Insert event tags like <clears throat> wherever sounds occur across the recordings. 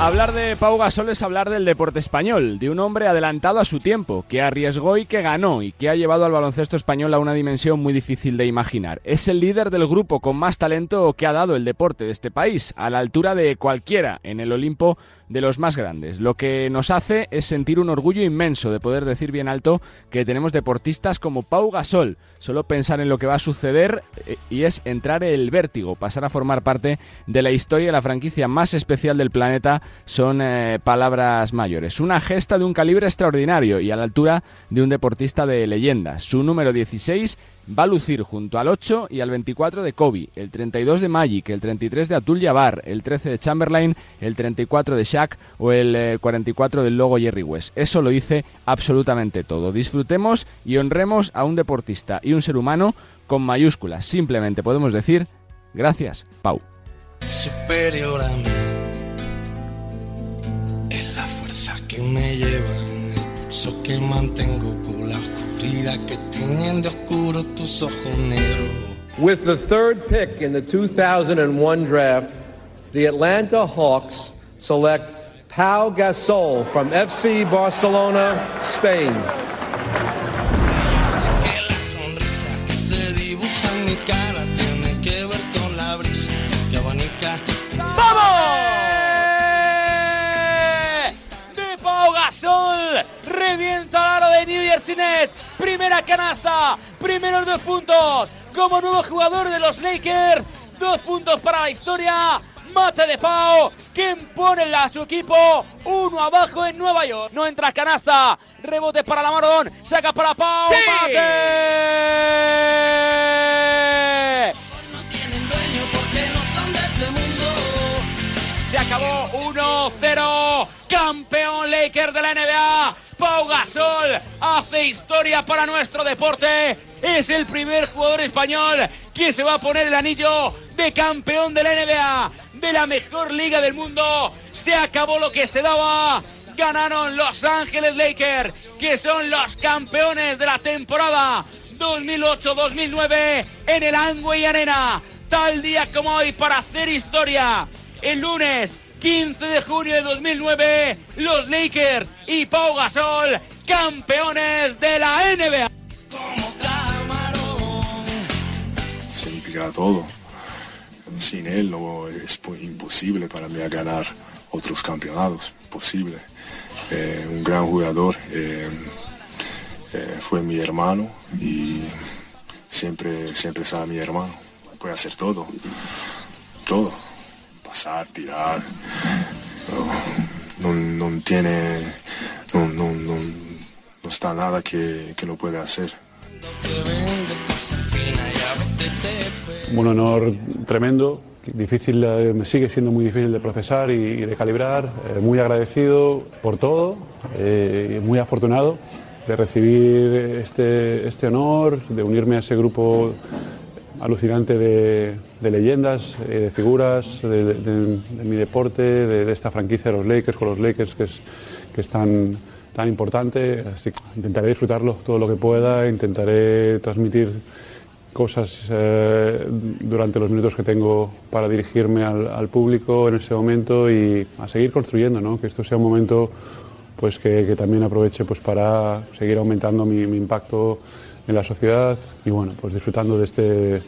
Hablar de Pau Gasol es hablar del deporte español, de un hombre adelantado a su tiempo, que arriesgó y que ganó, y que ha llevado al baloncesto español a una dimensión muy difícil de imaginar. Es el líder del grupo con más talento que ha dado el deporte de este país, a la altura de cualquiera en el Olimpo de los más grandes. Lo que nos hace es sentir un orgullo inmenso de poder decir bien alto que tenemos deportistas como Pau Gasol. Solo pensar en lo que va a suceder eh, y es entrar el vértigo, pasar a formar parte de la historia de la franquicia más especial del planeta son eh, palabras mayores. Una gesta de un calibre extraordinario y a la altura de un deportista de leyenda. Su número 16 va a lucir junto al 8 y al 24 de Kobe, el 32 de Magic, el 33 de Atul Jabbar, el 13 de Chamberlain, el 34 de Shaq o el 44 eh, del logo Jerry West. Eso lo dice absolutamente todo. Disfrutemos y honremos a un deportista y un ser humano con mayúsculas. Simplemente podemos decir gracias, Pau. Superior a mí es la fuerza que me lleva en el pulso que mantengo con la oscuridad que tienen de oscuro tus ojos negros. With the third pick in the 2001 draft, the Atlanta Hawks select Pau Gasol from FC Barcelona, Spain. Sé que la sonrisa que se dibuja en mi cara tiene que ver con la brisa que abanica. de Pau Gasol. Revienta al aro de New Jersey Nets. Primera canasta. Primeros dos puntos. Como nuevo jugador de los Lakers. Dos puntos para la historia. Mate de Pau. Que pone a su equipo. Uno abajo en Nueva York. No entra canasta. Rebote para la Marón. Saca para Pau. Mate. Se acabó 1-0. Campeón Lakers de la NBA. Pau Gasol hace historia para nuestro deporte. Es el primer jugador español que se va a poner el anillo de campeón de la NBA, de la mejor liga del mundo. Se acabó lo que se daba. Ganaron Los Ángeles Lakers, que son los campeones de la temporada 2008-2009 en el Angway Arena. Tal día como hoy para hacer historia. El lunes 15 de junio de 2009, los Lakers y Pau Gasol, campeones de la NBA. Como camarón. significa todo. Sin él no es imposible para mí ganar otros campeonatos, posible. Eh, un gran jugador, eh, eh, fue mi hermano y siempre, siempre será mi hermano. Puede hacer todo, todo, pasar, tirar. No, no- tiene, no, no, no, está nada que, que no puede hacer. Un honor tremendo, difícil, me sigue siendo muy difícil de procesar y, de calibrar. eh, muy agradecido por todo, eh, muy afortunado de recibir este, este honor, de unirme a ese grupo alucinante de, de leyendas, eh, de figuras de, mi deporte, de, esta franquicia de los Lakers, con los Lakers, que es, que tan, tan importante. Así que intentaré disfrutarlo todo lo que pueda, intentaré transmitir cosas eh, durante los minutos que tengo para dirigirme al, público en ese momento y a seguir construyendo, ¿no? que esto sea un momento pues que, también aproveche pues para seguir aumentando mi, mi impacto en la sociedad y bueno, pues disfrutando de este,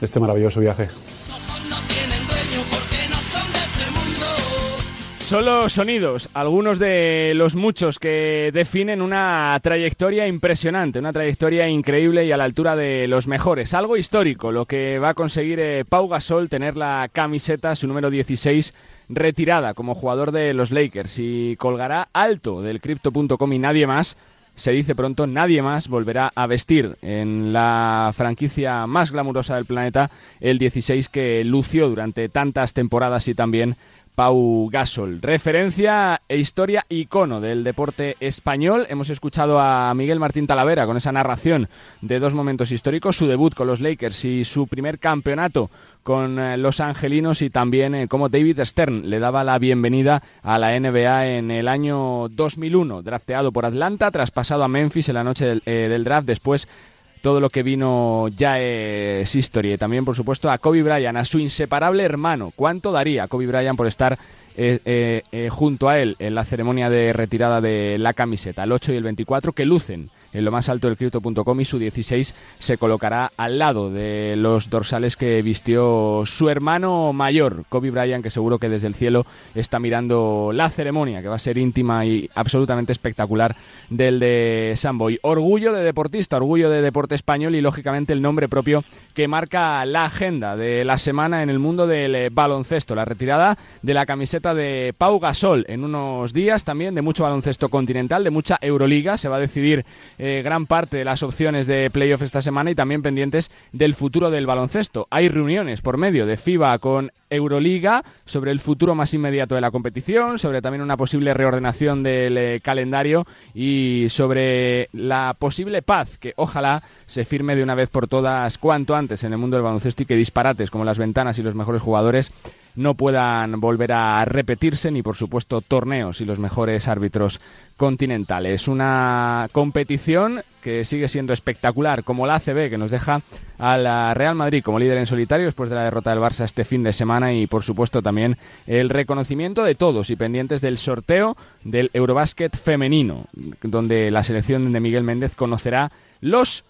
este maravilloso viaje. Solo sonidos, algunos de los muchos que definen una trayectoria impresionante, una trayectoria increíble y a la altura de los mejores. Algo histórico, lo que va a conseguir eh, Pau Gasol tener la camiseta, su número 16, retirada como jugador de los Lakers y colgará alto del Crypto.com y nadie más. Se dice pronto, nadie más volverá a vestir en la franquicia más glamurosa del planeta el 16 que lució durante tantas temporadas y también Pau Gasol. Referencia e historia icono del deporte español. Hemos escuchado a Miguel Martín Talavera con esa narración de dos momentos históricos, su debut con los Lakers y su primer campeonato con eh, los angelinos y también eh, cómo David Stern le daba la bienvenida a la NBA en el año 2001, drafteado por Atlanta, traspasado a Memphis en la noche del, eh, del draft, después todo lo que vino ya es historia. También, por supuesto, a Kobe Bryant, a su inseparable hermano. ¿Cuánto daría Kobe Bryant por estar eh, eh, eh, junto a él en la ceremonia de retirada de la camiseta, el 8 y el 24, que lucen en lo más alto del cripto.com y su 16 se colocará al lado de los dorsales que vistió su hermano mayor, Kobe Bryant, que seguro que desde el cielo está mirando la ceremonia, que va a ser íntima y absolutamente espectacular del de Samboy. Orgullo de deportista, orgullo de deporte español y lógicamente el nombre propio que marca la agenda de la semana en el mundo del eh, baloncesto, la retirada de la camiseta de Pau Gasol en unos días también de mucho baloncesto continental, de mucha Euroliga, se va a decidir gran parte de las opciones de playoff esta semana y también pendientes del futuro del baloncesto. Hay reuniones por medio de FIBA con Euroliga sobre el futuro más inmediato de la competición, sobre también una posible reordenación del eh, calendario y sobre la posible paz que ojalá se firme de una vez por todas cuanto antes en el mundo del baloncesto y que disparates como las ventanas y los mejores jugadores no puedan volver a repetirse, ni por supuesto torneos y los mejores árbitros continentales. Una competición que sigue siendo espectacular, como la ACB, que nos deja a la Real Madrid como líder en solitario después de la derrota del Barça este fin de semana y por supuesto también el reconocimiento de todos y pendientes del sorteo del Eurobásquet femenino, donde la selección de Miguel Méndez conocerá los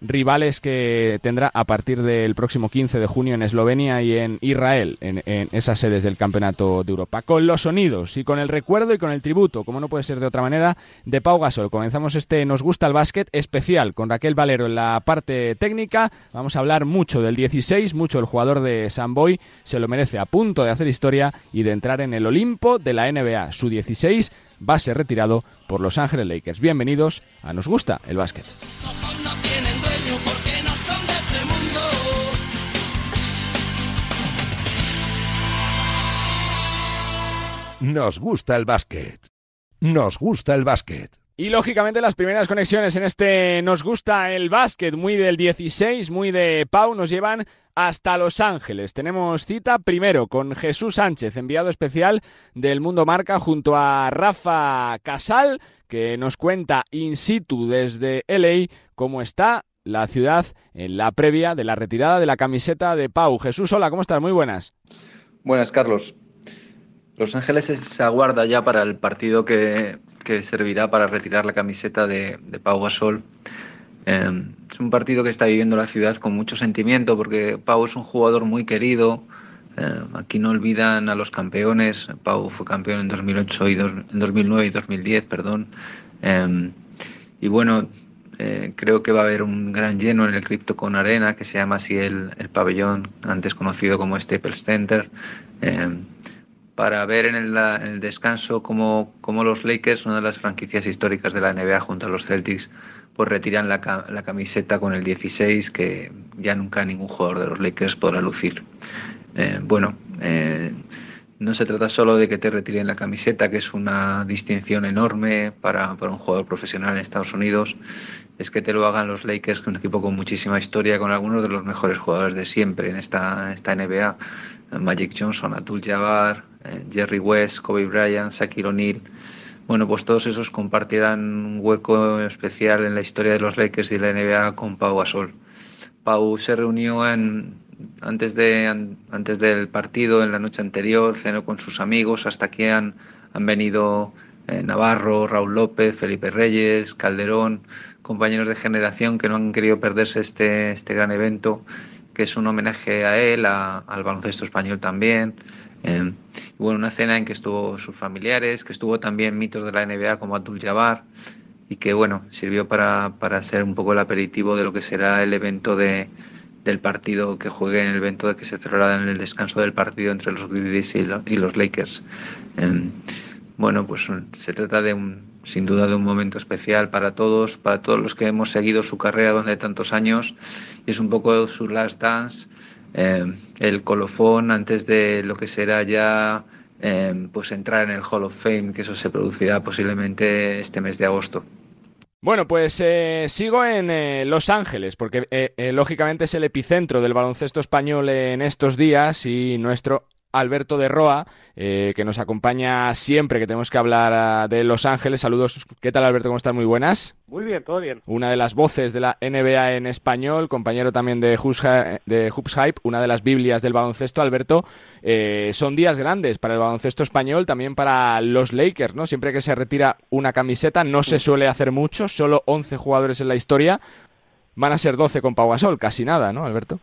rivales que tendrá a partir del próximo 15 de junio en Eslovenia y en Israel, en, esas sedes del Campeonato de Europa. Con los sonidos y con el recuerdo y con el tributo, como no puede ser de otra manera, de Pau Gasol. Comenzamos este Nos gusta el básquet especial con Raquel Valero en la parte técnica. Vamos a hablar mucho del 16, mucho el jugador de Samboy. Se lo merece a punto de hacer historia y de entrar en el Olimpo de la NBA. Su 16 va a ser retirado por Los Ángeles Lakers. Bienvenidos a Nos gusta el básquet. Nos gusta el básquet. Nos gusta el básquet. Y lógicamente las primeras conexiones en este Nos gusta el básquet, muy del 16, muy de Pau, nos llevan hasta Los Ángeles. Tenemos cita primero con Jesús Sánchez, enviado especial del Mundo Marca, junto a Rafa Casal, que nos cuenta in situ desde LA cómo está la ciudad en la previa de la retirada de la camiseta de Pau. Jesús, hola, ¿cómo estás? Muy buenas. Buenas, Carlos. Los Ángeles se aguarda ya para el partido que, servirá para retirar la camiseta de, Pau Gasol. Em, es un partido que está viviendo la ciudad con mucho sentimiento porque Pau es un jugador muy querido. Em, aquí no olvidan a los campeones. Pau fue campeón en 2008 y en 2009 y 2010, perdón. Em, y bueno, eh, creo que va a haber un gran lleno en el Crypto con Arena, que se llama así el, pabellón, antes conocido como Staples Center para ver en el, descanso cómo, los Lakers, una de las franquicias históricas de la NBA junto a los Celtics, pues retiran la, camiseta con el 16 que ya nunca ningún jugador de los Lakers podrá lucir. Eh, bueno, eh, no se trata solo de que te retiren la camiseta, que es una distinción enorme para, un jugador profesional en Estados Unidos, es que te lo hagan los Lakers, que es un equipo con muchísima historia, con algunos de los mejores jugadores de siempre en esta, esta NBA. Magic Johnson, Atul Jabbar, eh, Jerry West, Kobe Bryant, Shaquille O'Neal. Bueno, pues todos esos compartirán un hueco especial en la historia de los Lakers y la NBA con Pau Gasol. Pau se reunió en, antes, de, antes del partido, en la noche anterior, cenó con sus amigos, hasta que han, han venido eh, Navarro, Raúl López, Felipe Reyes, Calderón, compañeros de generación que no han querido perderse este, este gran evento, que es un homenaje a él, al baloncesto español también. Eh, bueno, una cena en que estuvo sus familiares, que estuvo también mitos de la NBA como Abdul Jabbar y que bueno, sirvió para, para ser un poco el aperitivo de lo que será el evento de, del partido que juegue en el evento de que se celebrará en el descanso del partido entre los Grizzlies y, los Lakers. Eh, bueno, pues se trata de un, sin duda de un momento especial para todos, para todos los que hemos seguido su carrera durante tantos años y es un poco su last dance eh, el colofón antes de lo que será ya eh, pues entrar en el Hall of Fame, que eso se producirá posiblemente este mes de agosto. Bueno, pues eh, sigo en Los Ángeles, porque lógicamente es el epicentro del baloncesto español en estos días y nuestro Alberto de Roa, eh, que nos acompaña siempre que tenemos que hablar ah, de Los Ángeles. Saludos. ¿Qué tal, Alberto? ¿Cómo estás? Muy buenas. Muy bien, todo bien. Una de las voces de la NBA en español, compañero también de Hoops, de Hoops Hype, una de las Biblias del baloncesto. Alberto, eh, son días grandes para el baloncesto español, también para los Lakers, ¿no? Siempre que se retira una camiseta, no se suele hacer mucho, solo 11 jugadores en la historia. Van a ser 12 con Pau Gasol, casi nada, ¿no, Alberto?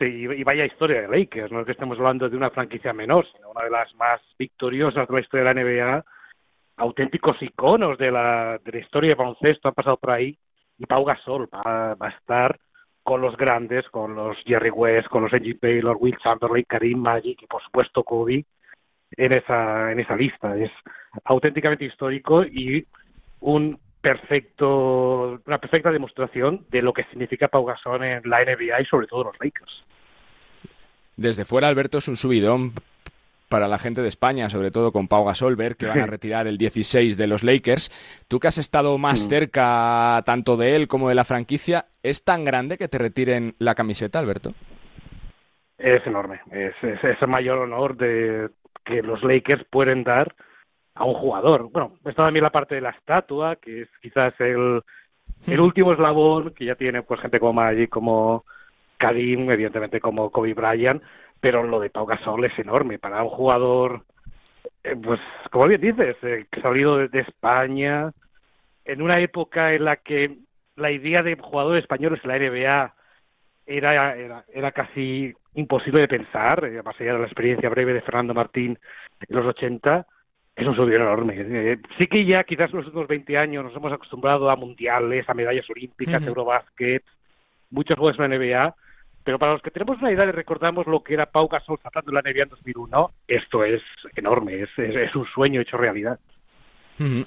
Y vaya historia de Lakers, no es que estemos hablando de una franquicia menor, sino una de las más victoriosas de la historia de la NBA, auténticos iconos de la, de la historia de baloncesto han pasado por ahí, y Pau Gasol va, va a estar con los grandes, con los Jerry West, con los Angie Taylor, Will Chamberlain, Karim Magic y por supuesto Kobe en esa, en esa lista. Es auténticamente histórico y un perfecto, una perfecta demostración de lo que significa Pau Gasol en la NBA y sobre todo los Lakers. Desde fuera, Alberto, es un subidón para la gente de España, sobre todo con Pau Gasol, ver que van a retirar el 16 de los Lakers. Tú que has estado más cerca tanto de él como de la franquicia, ¿es tan grande que te retiren la camiseta, Alberto? Es enorme, es, es, es el mayor honor de que los Lakers pueden dar a un jugador. Bueno, está también la parte de la estatua, que es quizás el, el último eslabón que ya tiene pues gente como Magic, como Karim, evidentemente como Kobe Bryant, pero lo de Pau Gasol es enorme para un jugador, eh, pues como bien dices, eh, salido de, España, en una época en la que la idea de jugadores españoles en la NBA era, era, era casi imposible de pensar, eh, más allá de la experiencia breve de Fernando Martín en los 80, es un subidón enorme. Eh, sí que ya quizás en los últimos 20 años nos hemos acostumbrado a mundiales, a medallas olímpicas, uh Eurobasket, muchos juegos en la NBA, pero para los que tenemos una idea y recordamos lo que era Pau Gasol saltando en la NBA en 2001, esto es enorme, es, es, un sueño hecho realidad.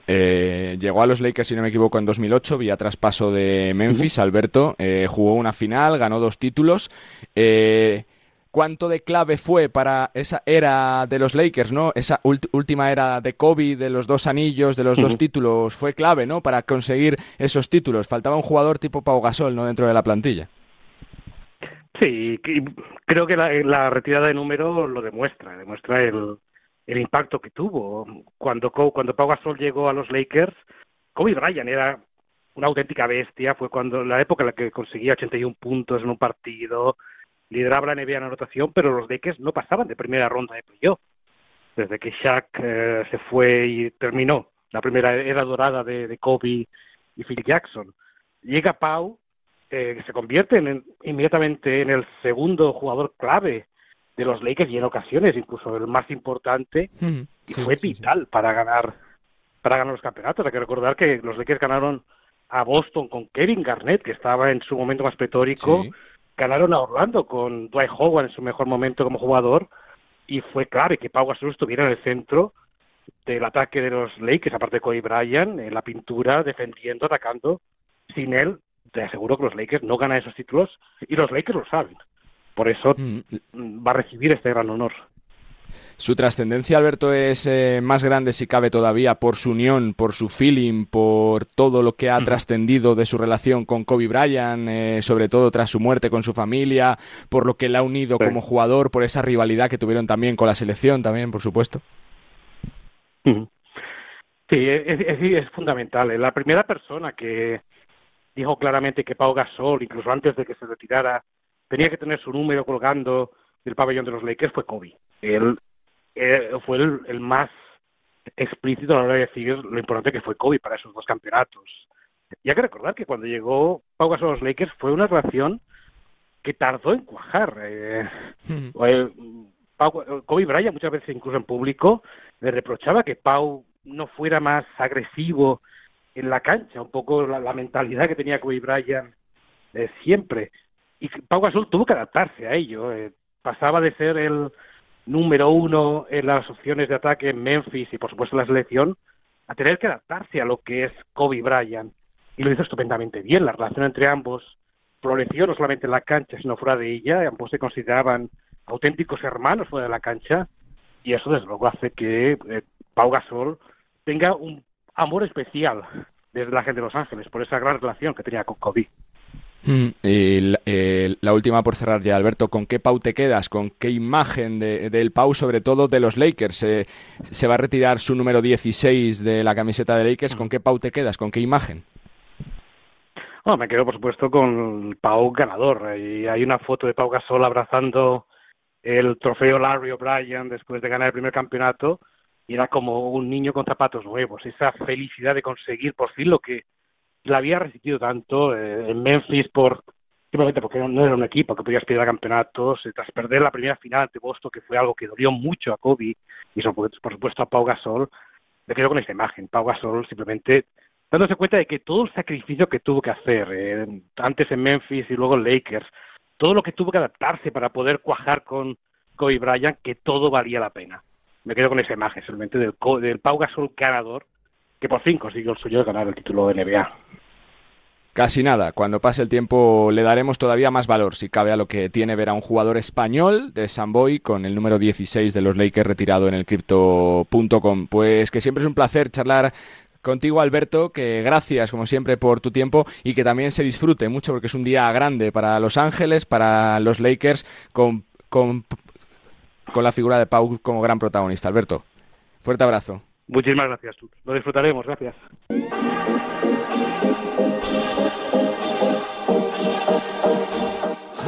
Eh, llegó a los Lakers, si no me equivoco, en 2008, vía traspaso de Memphis. Alberto eh, jugó una final, ganó dos títulos. Eh, cuánto de clave fue para esa era de los Lakers, ¿no? Esa última era de Kobe, de los dos anillos, de los dos títulos, fue clave, ¿no? Para conseguir esos títulos. Faltaba un jugador tipo Pau Gasol, ¿no? Dentro de la plantilla. Sí, creo que la, retirada de número lo demuestra, demuestra el, el impacto que tuvo. Cuando, cuando Pau Gasol llegó a los Lakers, Kobe Bryant era una auténtica bestia, fue cuando la época en la que conseguía 81 puntos en un partido, lideraba la NBA en anotación, pero los Lakers no pasaban de primera ronda de playoff. Desde que Shaq eh, se fue y terminó la primera era dorada de, Kobe y Phil Jackson. Llega Pau, eh, se convierte en, inmediatamente en el segundo jugador clave de los Lakers y en ocasiones incluso el más importante <laughs> y fue vital para ganar para ganar los campeonatos. Hay que recordar que los Lakers ganaron a Boston con Kevin Garnett, que estaba en su momento más pletórico, ganaron a Orlando con Dwight Howard en su mejor momento como jugador y fue clave que Pau Gasol estuviera en el centro del ataque de los Lakers, aparte de Kobe Bryant, en la pintura, defendiendo, atacando. Sin él, te aseguro que los Lakers no ganan esos títulos y los Lakers lo saben. Por eso mm. va a recibir este gran honor. Su trascendencia, Alberto, es eh, más grande si cabe todavía por su unión, por su feeling, por todo lo que ha trascendido de su relación con Kobe Bryant, eh, sobre todo tras su muerte con su familia, por lo que le ha unido como jugador, por esa rivalidad que tuvieron también con la selección, también, por supuesto. Sí, es, es, fundamental. La primera persona que dijo claramente que Pau Gasol, incluso antes de que se retirara, tenía que tener su número colgando del pabellón de los Lakers fue Kobe. Él eh, fue el, más explícito a la hora de decir lo importante que fue Kobe para esos dos campeonatos. Y hay que recordar que cuando llegó Pau Gasol a los Lakers fue una relación que tardó en cuajar. Eh, Kobe Bryant muchas veces incluso en público le reprochaba que Pau no fuera más agresivo en la cancha, un poco la, mentalidad que tenía Kobe Bryant eh, siempre. Y Pau Gasol tuvo que adaptarse a ello. Eh, pasaba de ser el número uno en las opciones de ataque en Memphis y por supuesto en la selección, a tener que adaptarse a lo que es Kobe Bryant. Y lo hizo estupendamente bien. La relación entre ambos floreció no solamente en la cancha, sino fuera de ella. Ambos se consideraban auténticos hermanos fuera de la cancha. Y eso, desde luego, hace que eh, Pau Gasol tenga un amor especial desde la gente de Los Ángeles por esa gran relación que tenía con Kobe. Mm, y eh, la, última por cerrar ya, Alberto, ¿con qué Pau te quedas? ¿Con qué imagen del Pau, sobre todo de los Lakers? se va a retirar su número 16 de la camiseta de Lakers. ¿Con qué Pau te quedas? ¿Con qué imagen? Bueno, me quedo, por supuesto, con Pau ganador. Y hay una foto de Pau Gasol abrazando el trofeo Larry O'Brien después de ganar el primer campeonato y era como un niño con zapatos nuevos. Esa felicidad de conseguir por fin lo que la había resistido tanto eh, en Memphis por simplemente porque no era un equipo que podía aspirar a campeonatos, eh, tras perder la primera final ante Boston, que fue algo que dolió mucho a Kobe y por supuesto a Pau Gasol, me quedo con esa imagen, Pau Gasol simplemente dándose cuenta de que todo el sacrificio que tuvo que hacer, eh, antes en Memphis y luego en Lakers, todo lo que tuvo que adaptarse para poder cuajar con Kobe Bryant, que todo valía la pena. Me quedo con esa imagen simplemente del, del Pau Gasol ganador, que por fin consiguió el suyo de ganar el título de NBA. Casi nada. Cuando pase el tiempo le daremos todavía más valor, si cabe, a lo que tiene ver a un jugador español de Samboy con el número 16 de los Lakers retirado en el Crypto.com. Pues que siempre es un placer charlar contigo, Alberto, que gracias, como siempre, por tu tiempo y que también se disfrute mucho porque es un día grande para Los Ángeles, para los Lakers, con, con, con la figura de Pau como gran protagonista. Alberto, fuerte abrazo. Muchísimas gracias. Lo disfrutaremos. Gracias.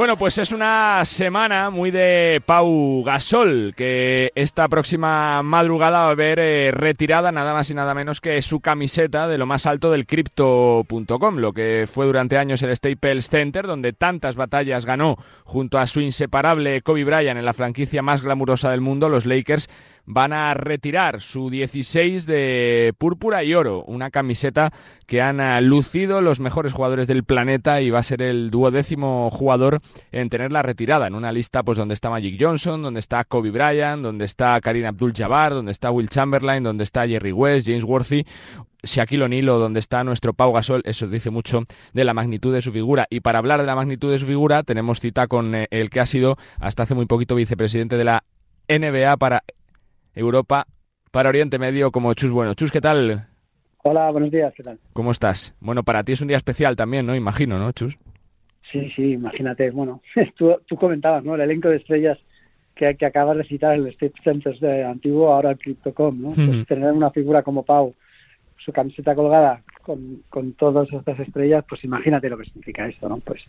Bueno, pues es una semana muy de Pau Gasol, que esta próxima madrugada va a ver eh, retirada nada más y nada menos que su camiseta de lo más alto del Crypto.com, lo que fue durante años el Staples Center, donde tantas batallas ganó junto a su inseparable Kobe Bryant en la franquicia más glamurosa del mundo, los Lakers van a retirar su 16 de púrpura y oro, una camiseta que han ah, lucido los mejores jugadores del planeta y va a ser el duodécimo jugador en tenerla retirada, en una lista pues donde está Magic Johnson, donde está Kobe Bryant, donde está Karim Abdul-Jabbar, donde está Will Chamberlain, donde está Jerry West, James Worthy, Shaquille O'Neal o donde está nuestro Pau Gasol, eso dice mucho de la magnitud de su figura. Y para hablar de la magnitud de su figura, tenemos cita con eh, el que ha sido hasta hace muy poquito vicepresidente de la NBA para Europa para Oriente Medio como Chus Bueno. Chus, ¿qué tal? Hola, buenos días, ¿qué tal? ¿Cómo estás? Bueno, para ti es un día especial también, ¿no? Imagino, ¿no, Chus? Sí, sí, imagínate. Bueno, <laughs> tú, tú comentabas, ¿no? El elenco de estrellas que, que acabas de citar, el State Centers de antiguo, ahora el Crypto.com, ¿no? Pues tener una figura como Pau, su camiseta colgada con, con todas estas estrellas, pues imagínate lo que significa esto, ¿no? Pues,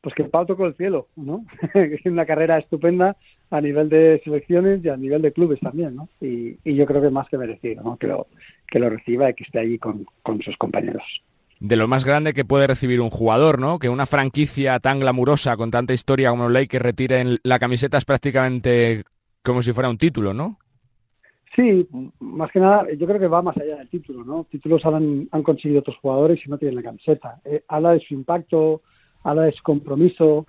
pues que Pau tocó el cielo, ¿no? <laughs> una carrera estupenda a nivel de selecciones y a nivel de clubes también, ¿no? Y, yo creo que más que merecido, ¿no? Que lo, que lo reciba y que esté allí con, con sus compañeros de lo más grande que puede recibir un jugador, ¿no? Que una franquicia tan glamurosa, con tanta historia como los que retiren la camiseta es prácticamente como si fuera un título, ¿no? Sí, más que nada, yo creo que va más allá del título, ¿no? Títulos han, han conseguido otros jugadores y no tienen la camiseta. Eh, habla de su impacto, habla de su compromiso,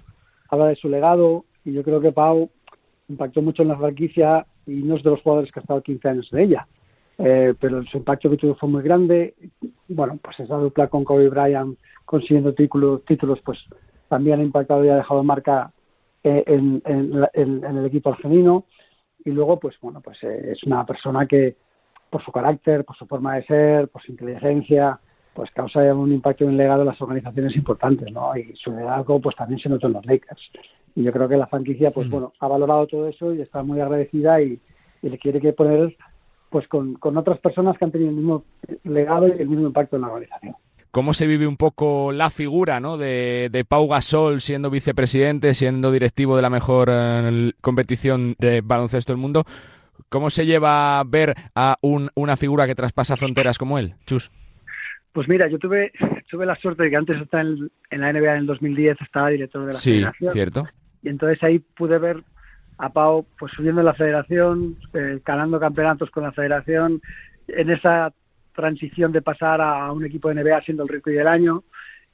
habla de su legado y yo creo que Pau impactó mucho en la franquicia y no es de los jugadores que ha estado 15 años en ella. Eh, pero su impacto que tuvo fue muy grande. Bueno, pues esa dupla con Kobe Bryant consiguiendo títulos, títulos pues también ha impactado y ha dejado marca eh, en, el equipo femenino. Y luego, pues bueno, pues eh, es una persona que por su carácter, por su forma de ser, por su inteligencia, pues causa un impacto y un legado en las organizaciones importantes, ¿no? Y su liderazgo, pues también se notó en los Lakers. Y yo creo que la franquicia, pues bueno, ha valorado todo eso y está muy agradecida y, le quiere que poner, pues con, otras personas que han tenido el mismo legado y el mismo impacto en la organización cómo se vive un poco la figura ¿no? de, de, Pau Gasol siendo vicepresidente, siendo directivo de la mejor eh, competición de baloncesto del mundo. ¿Cómo se lleva a ver a una figura que traspasa fronteras como él, Chus? Pues mira, yo tuve, tuve la suerte de que antes estaba en, la NBA en el 2010, estaba director de la sí, federación. cierto. Y entonces ahí pude ver a Pau pues subiendo en la federación, eh, ganando campeonatos con la federación, en esa transición de pasar a un equipo de NBA siendo el rookie del año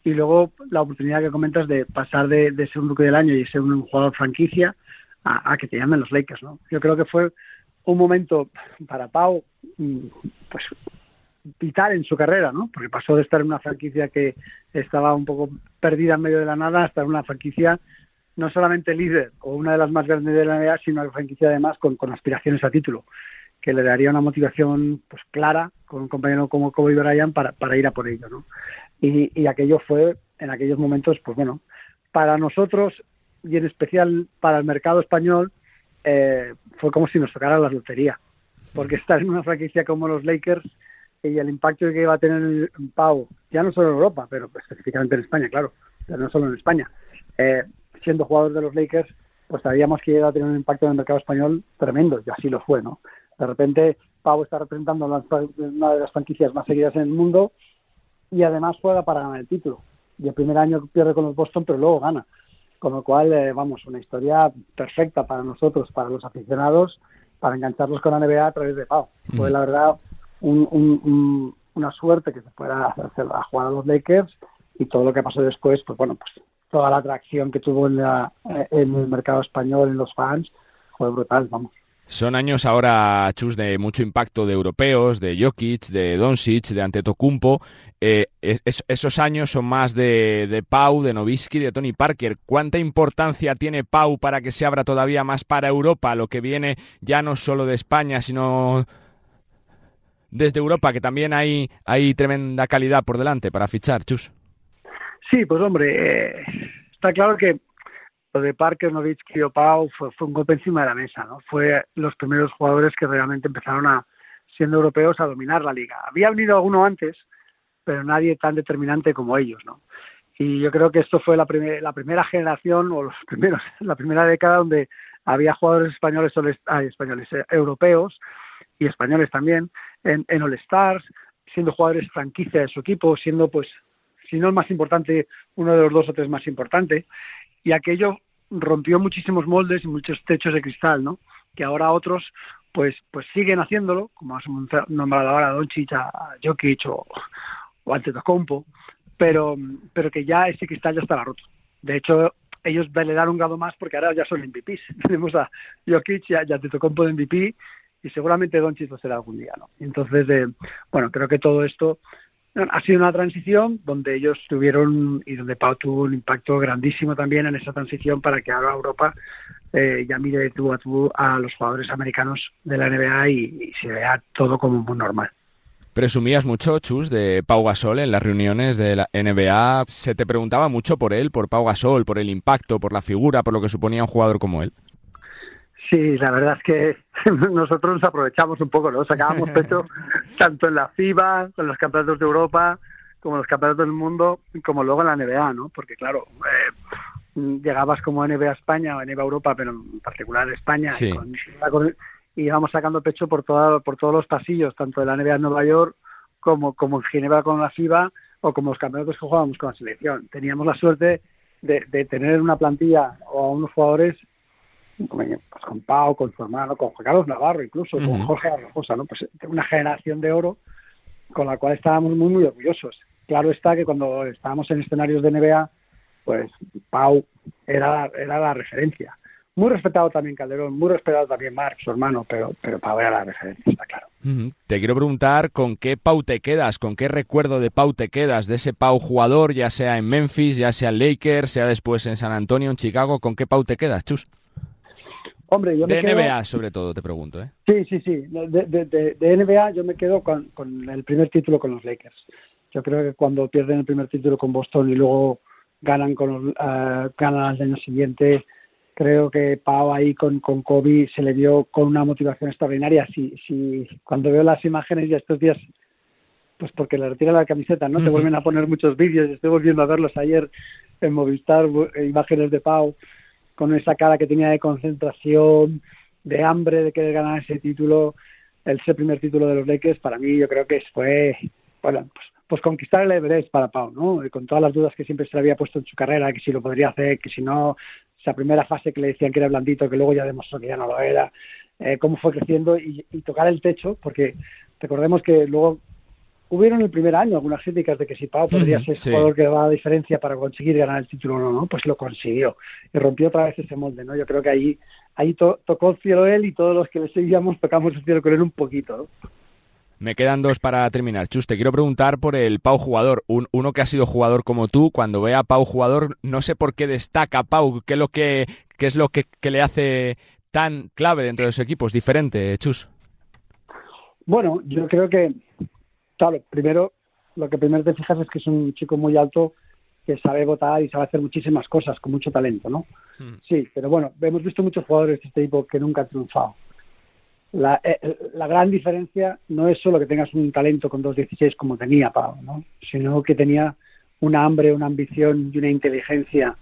y luego la oportunidad que comentas de pasar de, ser un rookie del año y ser un, jugador franquicia a, a, que te llamen los Lakers, ¿no? Yo creo que fue un momento para Pau mm, pues vital en su carrera, ¿no? Porque pasó de estar en una franquicia que estaba un poco perdida en medio de la nada a estar en una franquicia no solamente líder o una de las más grandes de la NBA, sino una franquicia además con, aspiraciones a título, que le daría una motivación pues clara con un compañero como Kobe Bryant para, para ir a por ello, ¿no? Y, aquello fue en aquellos momentos, pues bueno, para nosotros y en especial para el mercado español, eh, fue como si nos tocara la lotería. Porque estar en una franquicia como los Lakers y el impacto que iba a tener en Pau, ya no solo en Europa, pero específicamente en España, claro, pero no solo en España, eh, siendo jugador de los Lakers, pues sabíamos que iba a tener un impacto en el mercado español tremendo, y así lo fue, ¿no? De repente, Pau está representando una de las franquicias más seguidas en el mundo y además juega para ganar el título. Y el primer año pierde con los Boston, pero luego gana. Con lo cual, eh, vamos, una historia perfecta para nosotros, para los aficionados, para engancharlos con la NBA a través de Pau. Fue, la verdad, una suerte que se fuera hacer, a jugar a los Lakers y todo lo que pasó después, pues bueno, pues toda la atracción que tuvo en, la, en el mercado español, en los fans, fue brutal, vamos. Son años ahora, Chus, de mucho impacto de europeos, de Jokic, de Doncic, de Antetokounmpo. Eh, esos años son más de, de Pau, de Novisky, de Tony Parker. ¿Cuánta importancia tiene Pau para que se abra todavía más para Europa, lo que viene ya no solo de España, sino desde Europa, que también hay, hay tremenda calidad por delante para fichar, Chus? Sí, pues hombre, eh, está claro que lo de Parker, Nowitzki o Pau fue, un golpe encima de la mesa, ¿no? Fue los primeros jugadores que realmente empezaron a, siendo europeos, a dominar la liga. Había venido alguno antes, pero nadie tan determinante como ellos, ¿no? Y yo creo que esto fue la, la primera generación o los <laughs> primeros, la primera década donde había jugadores españoles, españoles eh, europeos y españoles también en, en All Stars, siendo jugadores franquicia de su equipo, siendo pues si no el más importante, uno de los dos o tres más importante, y aquello rompió muchísimos moldes y muchos techos de cristal, ¿no? Que ahora otros pues pues siguen haciéndolo, como has nombrado ahora a Doncic, a Jokic o, o Antetokounmpo, pero pero que ya ese cristal ya está roto. De hecho, ellos le dan un grado más porque ahora ya son MVPs. <laughs> Tenemos a Jokic y a, Antetokounmpo de MVP y seguramente Doncic lo será algún día, ¿no? Entonces, eh, bueno, creo que todo esto ha sido una transición donde ellos tuvieron y donde Pau tuvo un impacto grandísimo también en esa transición para que ahora Europa eh, ya mire de tú a tú a los jugadores americanos de la NBA y, se vea todo como muy normal. Presumías mucho, Chus, de Pau Gasol en las reuniones de la NBA. ¿Se te preguntaba mucho por él, por Pau Gasol, por el impacto, por la figura, por lo que suponía un jugador como él? Sí, la verdad es que <laughs> nosotros nos aprovechamos un poco, ¿no? Sacábamos <laughs> pecho tanto en la FIBA, con los campeonatos de Europa, como en los campeonatos del mundo, como luego en la NBA, ¿no? Porque claro, eh, llegabas como NBA España o NBA Europa, pero en particular España, y, íbamos sacando pecho por, toda, por todos los pasillos, tanto de la NBA en Nueva York como, como en Ginebra con la FIBA o como los campeonatos que jugábamos con la selección. Teníamos la suerte de, de tener una plantilla o a unos jugadores pues con Pau, con su hermano, con Juan Carlos Navarro, incluso con Jorge Arrojosa, ¿no? Pues una generación de oro con la cual estábamos muy, muy orgullosos. Claro está que cuando estábamos en escenarios de NBA, pues Pau era, era la referencia. Muy respetado también Calderón, muy respetado también Marc, su hermano, pero, pero Pau era la referencia, está claro. Te quiero preguntar con qué Pau te quedas, con qué recuerdo de Pau te quedas, de ese Pau jugador, ya sea en Memphis, ya sea en Lakers, sea después en San Antonio, en Chicago, ¿con qué Pau te quedas, Chus? Hombre, yo de NBA sobre todo, te pregunto. ¿eh? Sí, sí, sí. De, NBA yo me quedo con, el primer título con los Lakers. Yo creo que cuando pierden el primer título con Boston y luego ganan con uh, ganan al año siguiente, creo que Pau ahí con, con Kobe se le vio con una motivación extraordinaria. Si, si cuando veo las imágenes ya estos días, pues porque le retira la camiseta, ¿no? <laughs> Te vuelven a poner muchos vídeos. Estoy volviendo a verlos ayer en Movistar, imágenes de Pau con esa cara que tenía de concentración, de hambre de querer ganar ese título, ese primer título de los Lakers, para mí yo creo que fue, bueno, pues, pues conquistar el Everest para Pau, ¿no? con todas las dudas que siempre se le había puesto en su carrera, que si lo podría hacer, que si no, esa primera fase que le decían que era blandito, que luego ya demostró que ya no lo era, eh, cómo fue creciendo y, y tocar el techo, porque recordemos que luego hubieron el primer año algunas críticas de que si Pau podría ser el jugador que daba la diferencia para conseguir ganar el título o no, ¿no? Pues lo consiguió y rompió otra vez ese molde, ¿no? Yo creo que ahí, ahí tocó el cielo él y todos los que le seguíamos tocamos el cielo con él un poquito, ¿no? Me quedan dos para terminar. Chus, te quiero preguntar por el Pau jugador. uno que ha sido jugador como tú, cuando ve a Pau jugador, no sé por qué destaca Pau, qué es lo que, qué es lo que, que le hace tan clave dentro de su equipo. Es diferente, Chus. Bueno, yo creo que Claro, primero, lo que primero te fijas es que es un chico muy alto que sabe votar y sabe hacer muchísimas cosas con mucho talento, ¿no? Hmm. Sí, pero bueno, hemos visto muchos jugadores de este tipo que nunca han triunfado. La, eh, la gran diferencia no es solo que tengas un talento con 2.16 como tenía Pau, ¿no? sino que tenía una hambre, una ambición y una inteligencia,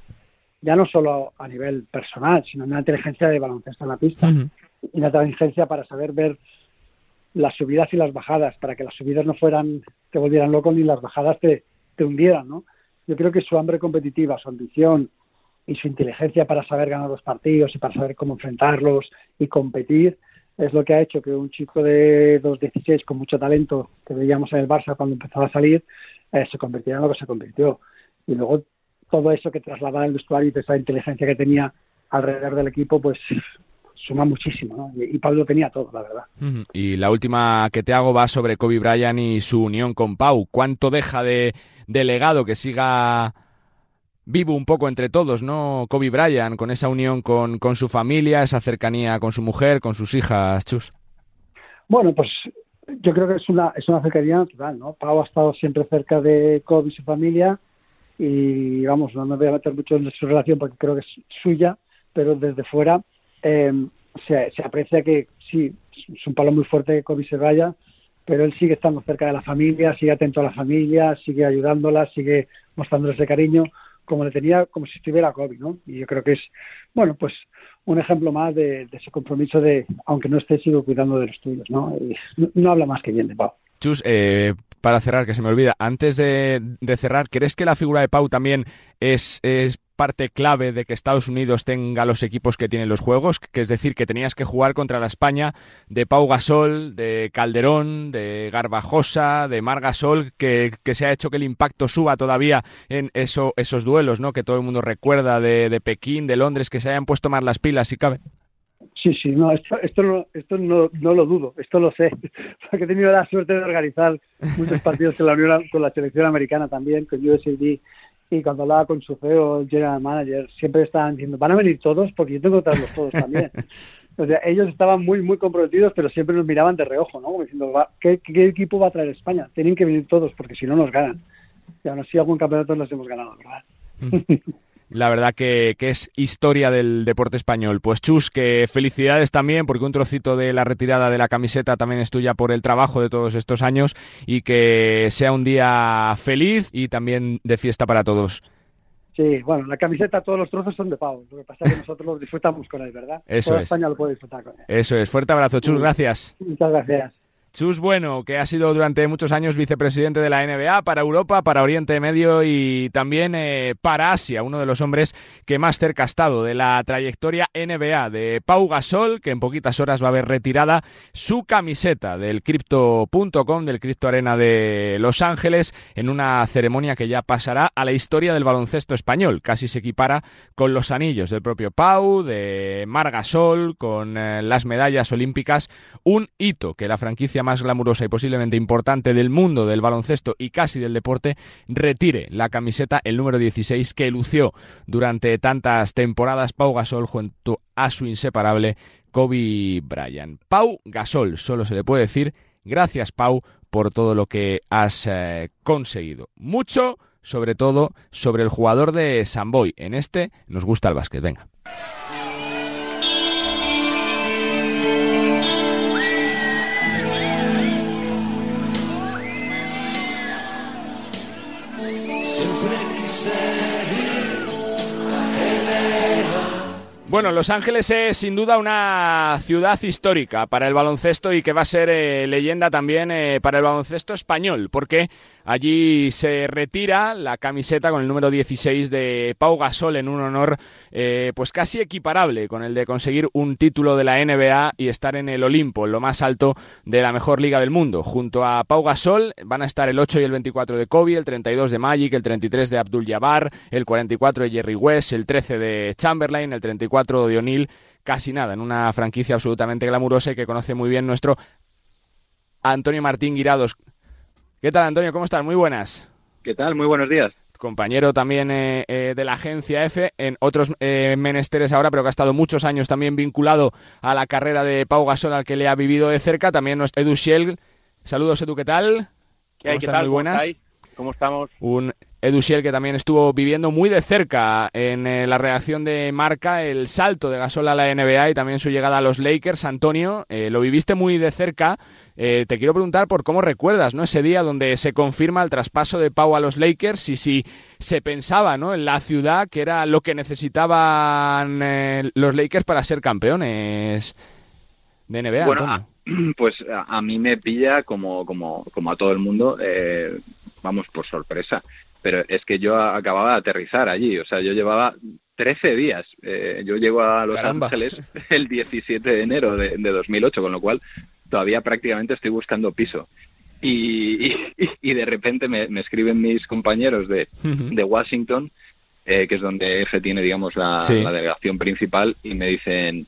ya no solo a nivel personal, sino una inteligencia de baloncesto en la pista y una inteligencia para saber ver las subidas y las bajadas, para que las subidas no fueran, te volvieran loco ni las bajadas te, te hundieran, ¿no? Yo creo que su hambre competitiva, su ambición y su inteligencia para saber ganar los partidos y para saber cómo enfrentarlos y competir es lo que ha hecho que un chico de 2.16 con mucho talento que veíamos en el Barça cuando empezaba a salir eh, se convirtiera en lo que se convirtió. Y luego todo eso que trasladaba el vestuario y esa inteligencia que tenía alrededor del equipo, pues suma muchísimo, ¿no? Y, y Pablo tenía todo, la verdad. Y la última que te hago va sobre Kobe Bryant y su unión con Pau. ¿Cuánto deja de, de legado que siga vivo un poco entre todos, ¿no? Kobe Bryant, con esa unión con, con su familia, esa cercanía con su mujer, con sus hijas, Chus. Bueno, pues yo creo que es una, es una cercanía natural, ¿no? Pau ha estado siempre cerca de Kobe y su familia y vamos, no me voy a meter mucho en su relación porque creo que es suya, pero desde fuera eh, se, se aprecia que sí, es un palo muy fuerte que Kobe se vaya, pero él sigue estando cerca de la familia, sigue atento a la familia, sigue ayudándola, sigue mostrándoles ese cariño como le tenía, como si estuviera Kobe, ¿no? Y yo creo que es, bueno, pues un ejemplo más de, de ese compromiso de, aunque no esté, sigo cuidando de los tuyos, ¿no? Y no, no habla más que bien de Pau. Chus, eh, para cerrar, que se me olvida, antes de, de, cerrar, ¿crees que la figura de Pau también es, es parte clave de que Estados Unidos tenga los equipos que tienen los juegos? Que es decir, que tenías que jugar contra la España de Pau Gasol, de Calderón, de Garbajosa, de Mar Gasol, que, se ha hecho que el impacto suba todavía en eso, esos duelos, ¿no? Que todo el mundo recuerda de, Pekín, de Londres, que se hayan puesto más las pilas, si cabe. Sí, sí, no, esto, esto, no, esto no, no lo dudo, esto lo sé, <laughs> porque he tenido la suerte de organizar muchos partidos con la, Unión, con la selección americana también, con USAID, y cuando hablaba con su CEO, el general manager, siempre estaban diciendo, van a venir todos porque yo tengo que traerlos todos también. <laughs> o sea, ellos estaban muy, muy comprometidos, pero siempre nos miraban de reojo, ¿no? Como diciendo, ¿qué, ¿qué, equipo va a traer España? Tienen que venir todos porque si no nos ganan. Y aún así algún campeonato los hemos ganado, ¿verdad? La verdad que, que, es historia del deporte español. Pues Chus, que felicidades también, porque un trocito de la retirada de la camiseta también es tuya por el trabajo de todos estos años y que sea un día feliz y también de fiesta para todos. Sí, bueno, la camiseta, todos los trozos son de Pau. Lo que pasa es que nosotros los disfrutamos con él, ¿verdad? Eso Toda es. España lo puede disfrutar con él. Eso es. Fuerte abrazo, Chus. Gracias. Muchas gracias. Chus Bueno, que ha sido durante muchos años vicepresidente de la NBA para Europa, para Oriente Medio y también eh, para Asia, uno de los hombres que más cerca ha estado de la trayectoria NBA de Pau Gasol, que en poquitas horas va a ver retirada su camiseta del Crypto.com, del Crypto Arena de Los Ángeles, en una ceremonia que ya pasará a la historia del baloncesto español. Casi se equipara con los anillos del propio Pau, de Mar Gasol, con eh, las medallas olímpicas, un hito que la franquicia más glamurosa y posiblemente importante del mundo del baloncesto y casi del deporte, retire la camiseta, el número 16, que lució durante tantas temporadas Pau Gasol junto a su inseparable Kobe Bryant. Pau Gasol, solo se le puede decir, gracias Pau por todo lo que has eh, conseguido. Mucho, sobre todo, sobre el jugador de Samboy. En este nos gusta el básquet. Venga. sempre quise. Bueno, Los Ángeles es sin duda una ciudad histórica para el baloncesto y que va a ser eh, leyenda también eh, para el baloncesto español, porque allí se retira la camiseta con el número 16 de Pau Gasol en un honor eh, pues casi equiparable con el de conseguir un título de la NBA y estar en el Olimpo, lo más alto de la mejor liga del mundo. Junto a Pau Gasol van a estar el 8 y el 24 de Kobe, el 32 de Magic, el 33 de Abdul Jabbar, el 44 de Jerry West, el 13 de Chamberlain, el 34 de O'Neill, casi nada, en una franquicia absolutamente glamurosa y que conoce muy bien nuestro Antonio Martín Guirados. ¿Qué tal, Antonio? ¿Cómo estás? Muy buenas. ¿Qué tal? Muy buenos días. Compañero también eh, eh, de la agencia F, en otros eh, menesteres ahora, pero que ha estado muchos años también vinculado a la carrera de Pau Gasol, al que le ha vivido de cerca. También nuestro Edu Shiel. Saludos, Edu, ¿qué tal? ¿Qué hay? ¿Qué tal? Muy buenas. ¿Cómo, ¿Cómo estamos? Un Edu Schiel, que también estuvo viviendo muy de cerca en eh, la redacción de Marca el salto de Gasol a la NBA y también su llegada a los Lakers. Antonio, eh, lo viviste muy de cerca. te quiero preguntar por cómo recuerdas ¿no? ese día donde se confirma el traspaso de Pau a los Lakers y si se pensaba ¿no? en la ciudad que era lo que necesitaban los Lakers para ser campeones de NBA. Antonio. <clears throat> Pues a, mí me pilla como, como, como a todo el mundo, eh, vamos, por sorpresa. Pero es que yo acababa de aterrizar allí, o sea, yo llevaba 13 días. Eh, yo llego a Los Ángeles <laughs> el 17 de enero de, 2008, con lo cual todavía prácticamente estoy buscando piso. Y, y, de repente me, escriben mis compañeros de, de Washington, eh, que es donde F tiene, digamos, la, la delegación principal, y me dicen,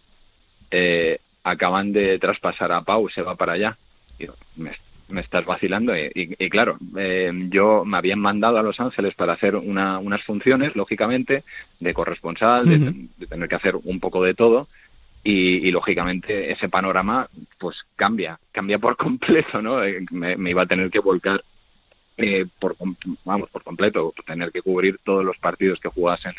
eh, acaban de traspasar a Pau, se va para allá. me, estás vacilando. Y, claro, eh, yo me habían mandado a Los Ángeles para hacer unas funciones, lógicamente, de corresponsal, de, tener que hacer un poco de todo. Y, lógicamente ese panorama pues cambia, cambia por <laughs> completo, ¿no? Eh, me, iba a tener que volcar eh, por, vamos, por completo, tener que cubrir todos los partidos que jugasen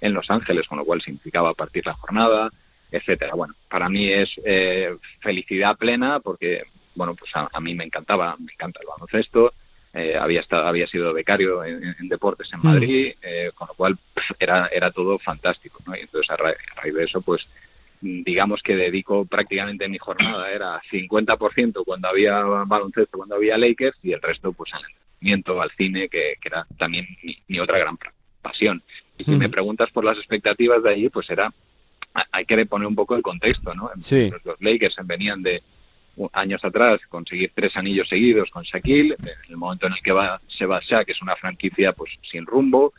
en Los Ángeles, con lo cual significaba partir la jornada, etcétera. Bueno, para mí es eh, felicidad plena porque, bueno, pues a, mí me encantaba, me encanta el baloncesto. Eh, había estado, había sido becario en, deportes en mm. Madrid, eh, con lo cual era, era todo fantástico, ¿no? Y entonces a, raíz de eso, pues digamos que dedico prácticamente mi jornada, era 50% cuando había baloncesto, cuando había Lakers, y el resto pues al entretenimiento, al cine, que, era también mi, otra gran pasión. Y si me preguntas por las expectativas de allí, pues era hay que poner un poco el contexto, ¿no? Los Lakers venían de años atrás conseguir tres anillos seguidos con Shaquille, en el momento en el que va, se va Shaq es una franquicia pues sin rumbo,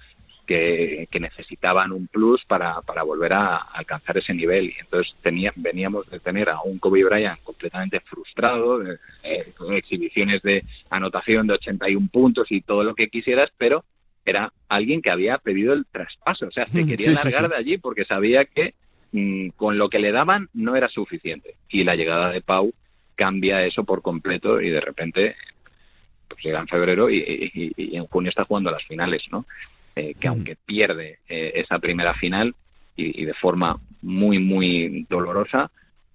que, necesitaban un plus para, para volver a alcanzar ese nivel. Y entonces tenía, veníamos de tener a un Kobe Bryant completamente frustrado, eh, con exhibiciones de anotación de 81 puntos y todo lo que quisieras, pero era alguien que había pedido el traspaso, o sea, se quería largar de allí porque sabía que Mm, con lo que le daban no era suficiente. Y la llegada de Pau cambia eso por completo y de repente pues llega en febrero y, en junio está jugando a las finales, ¿no? Eh, que aunque pierde eh, esa primera final y, de forma muy, muy dolorosa,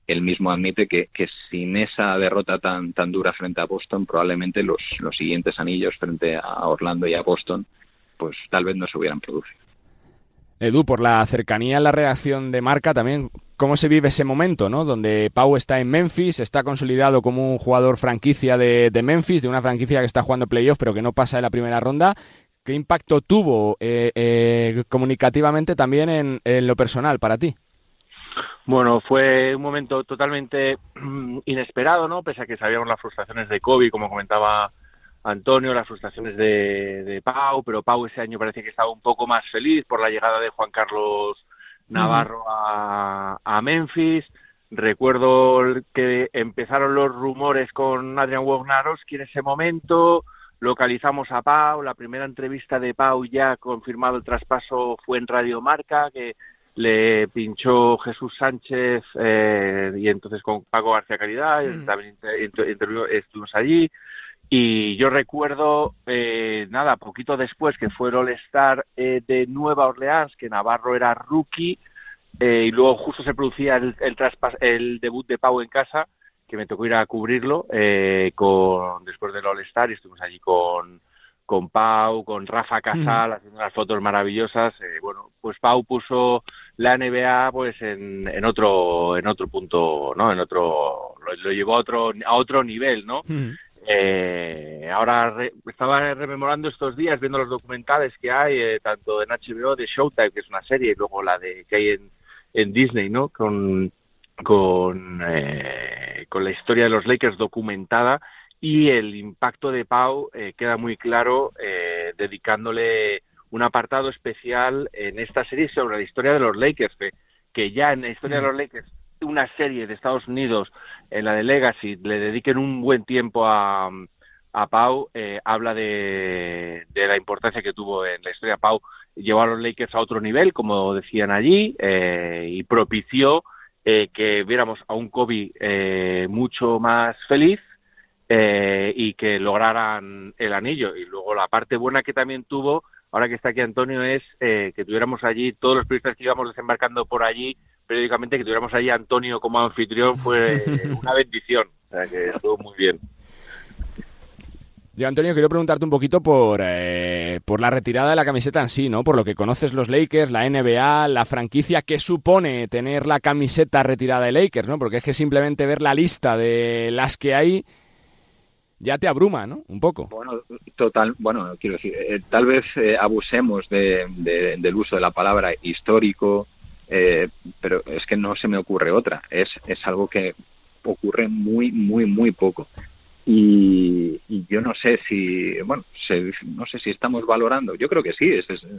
él mismo admite que, que, sin esa derrota tan, tan dura frente a Boston, probablemente los, los siguientes anillos frente a Orlando y a Boston, pues tal vez no se hubieran producido. Edu, por la cercanía en la reacción de marca también, ¿cómo se vive ese momento, ¿no? Donde Pau está en Memphis, está consolidado como un jugador franquicia de, Memphis, de una franquicia que está jugando playoff pero que no pasa de la primera ronda. ¿Qué impacto tuvo eh, eh, comunicativamente también en, en lo personal para ti? Bueno, fue un momento totalmente inesperado, ¿no? Pese a que sabíamos las frustraciones de Kobe, como comentaba Antonio, las frustraciones de, Pau, pero Pau ese año parece que estaba un poco más feliz por la llegada de Juan Carlos Navarro a, Memphis. Recuerdo que empezaron los rumores con Adrian Wojnarowski en ese momento, localizamos a Pau, la primera entrevista de Pau ya confirmado el traspaso fue en Radio Marca, que le pinchó Jesús Sánchez eh, y entonces con Paco García Caridad, también estuvimos allí. Y yo recuerdo, eh, nada, poquito después que fue el All-Star eh, de Nueva Orleans, que Navarro era rookie, eh, y luego justo se producía el, el, el debut de Pau en casa, que me tocó ir a cubrirlo eh, con después del All-Star, y estuvimos allí con, con Pau, con Rafa Casal, haciendo unas fotos maravillosas. Eh, bueno, pues Pau puso la NBA pues en, en otro en otro punto, ¿no? En otro lo, llevó a otro a otro nivel, ¿no? Eh, ahora estaba rememorando estos días, viendo los documentales que hay, eh, tanto en HBO de Showtime, que es una serie, y luego la de que hay en, en Disney, ¿no? Con, con, eh, con la historia de los Lakers documentada y el impacto de Pau eh, queda muy claro eh, dedicándole un apartado especial en esta serie sobre la historia de los Lakers, que, que ya en la historia de mm. los Lakers una serie de Estados Unidos, en la de Legacy, le dediquen un buen tiempo a, a Pau, eh, habla de, de, la importancia que tuvo en la historia Pau llevar a los Lakers a otro nivel, como decían allí, eh, y propició eh, que viéramos a un Kobe eh, mucho más feliz eh, y que lograran el anillo. Y luego la parte buena que también tuvo ahora que está aquí Antonio, es eh, que tuviéramos allí, todos los periodistas que íbamos desembarcando por allí, periódicamente, que tuviéramos allí a Antonio como anfitrión, fue <laughs> una bendición. O sea, que estuvo muy bien. Yo, Antonio, quiero preguntarte un poquito por, eh, por la retirada de la camiseta en sí, ¿no? Por lo que conoces los Lakers, la NBA, la franquicia, ¿qué supone tener la camiseta retirada de Lakers, ¿no? Porque es que simplemente ver la lista de las que hay ya te abruma, ¿no? Un poco. Bueno, total, bueno, quiero decir, eh, tal vez eh, abusemos de, del uso de la palabra histórico, pero es que no se me ocurre otra. Es, es algo que ocurre muy, muy, muy poco. Y, yo no sé si bueno no sé si estamos valorando. Yo creo que sí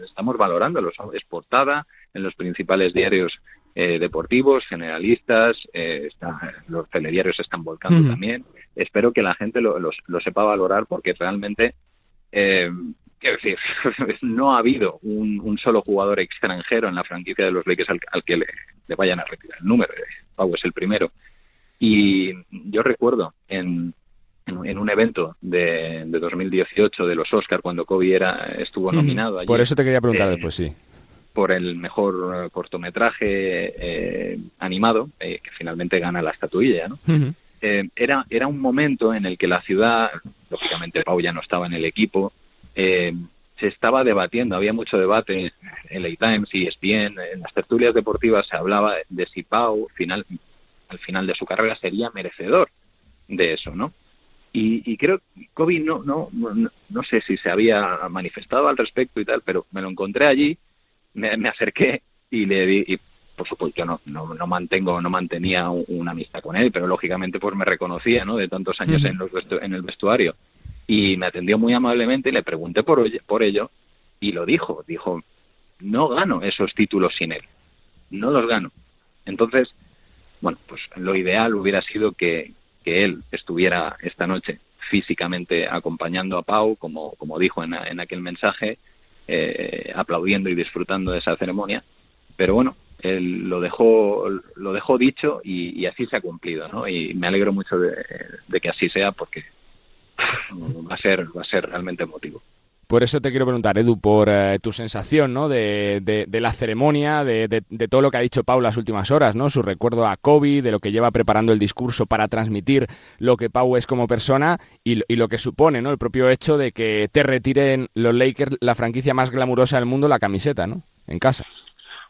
estamos valorando es portada en los principales diarios eh, deportivos generalistas eh, los telediarios se están volcando también. Espero que la gente lo, sepa valorar porque realmente eh, quiero decir <laughs> no ha habido un, solo jugador extranjero en la franquicia de los Lakers al, que le, le, vayan a retirar el número Pau es el primero y yo recuerdo en en, un evento de, de, 2018 de los Oscars cuando Kobe era estuvo nominado. Por eso te quería preguntar eh, después, sí. Por el mejor cortometraje eh, animado, eh, que finalmente gana la estatuilla, ¿no? era, era un momento en el que la ciudad, lógicamente Pau ya no estaba en el equipo, se estaba debatiendo, había mucho debate en la Times y ESPN, en las tertulias deportivas se hablaba de si Pau final, al final de su carrera sería merecedor de eso, ¿no? Y, creo que Kobe no, no, no, sé si se había manifestado al respecto y tal, pero me lo encontré allí, me, acerqué y le di, y por supuesto no, no, no mantengo, no mantenía una amistad con él, pero lógicamente pues me reconocía, ¿no? De tantos años en, los en el vestuario. Y me atendió muy amablemente y le pregunté por, por ello y lo dijo, dijo, no gano esos títulos sin él, no los gano. Entonces, bueno, pues lo ideal hubiera sido que, que él estuviera esta noche físicamente acompañando a Pau, como, como dijo en, aquel mensaje, eh, aplaudiendo y disfrutando de esa ceremonia. Pero bueno, él lo dejó, lo dejó dicho y, así se ha cumplido, ¿no? Y me alegro mucho de que así sea porque va a ser, va a ser realmente emotivo. Por eso te quiero preguntar, Edu, por eh, tu sensación ¿no? de, de, la ceremonia, de, de, todo lo que ha dicho Pau las últimas horas, ¿no? su recuerdo a Kobe, de lo que lleva preparando el discurso para transmitir lo que Pau es como persona y, y, lo que supone ¿no? el propio hecho de que te retiren los Lakers, la franquicia más glamurosa del mundo, la camiseta, ¿no? en casa.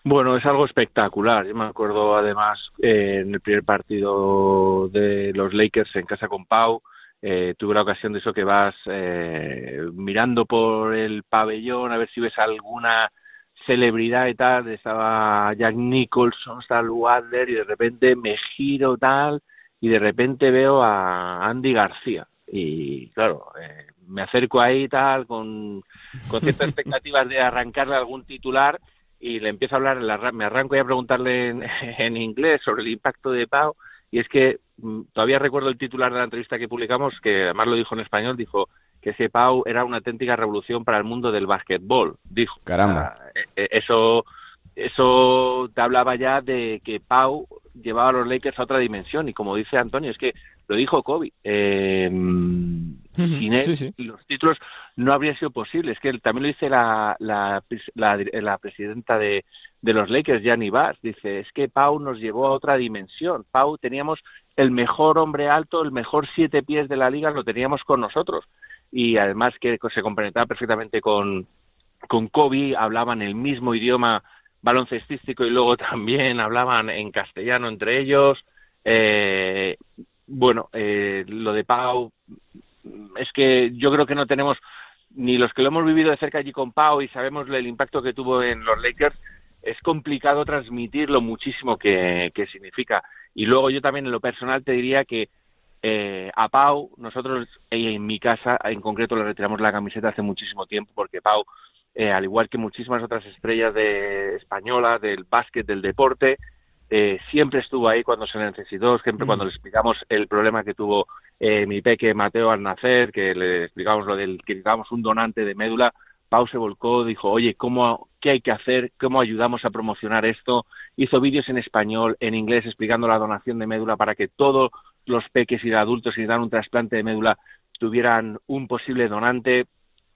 Bueno, es algo espectacular. Yo me acuerdo además eh, en el primer partido de los Lakers en casa con Pau eh, tuve la ocasión de eso que vas eh, mirando por el pabellón a ver si ves alguna celebridad y tal, estaba Jack Nicholson, Star Wadler y de repente me giro tal y de repente veo a Andy García. Y claro, eh, me acerco ahí tal con, con ciertas <laughs> expectativas de arrancarle algún titular y le empiezo a hablar, me arranco y a preguntarle en, <laughs> en inglés sobre el impacto de Pau y es que todavía recuerdo el titular de la entrevista que publicamos, que además lo dijo en español, dijo que ese Pau era una auténtica revolución para el mundo del básquetbol, dijo. Caramba. E, e, eso, eso te hablaba ya de que Pau llevaba a los Lakers a otra dimensión y como dice Antonio, es que lo dijo Kobe, eh, sin él los títulos no habría sido posible. Es que también lo dice la, la, la presidenta de, de los Lakers, Gianni Bass, dice, es que Pau nos llevó a otra dimensión. Pau teníamos el mejor hombre alto, el mejor siete pies de la liga, lo teníamos con nosotros. Y además que se complementaba perfectamente con, con Kobe, hablaban el mismo idioma baloncestístico y luego <laughs> también hablaban en castellano entre ellos. Eh, bueno, eh, lo de Pau es que yo creo que no tenemos ni los que lo hemos vivido de cerca allí con Pau y sabemos el impacto que tuvo en los Lakers, es complicado transmitir lo muchísimo que, significa. Y luego yo también en lo personal te diría que eh, a Pau, nosotros en mi casa en concreto le retiramos la camiseta hace muchísimo tiempo porque Pau, eh, al igual que muchísimas otras estrellas de españolas, del básquet, del deporte, eh, siempre estuvo ahí cuando se necesitó, siempre cuando le explicamos el problema que tuvo mi peque Mateo al nacer, que le explicamos lo del que necesitábamos un donante de médula, Pau se volcó, dijo, oye, ¿cómo, ¿qué hay que hacer? ¿Cómo ayudamos a promocionar esto? Hizo vídeos en español, en inglés, explicando la donación de médula para que todos los peques y adultos que dan un trasplante de médula tuvieran un posible donante.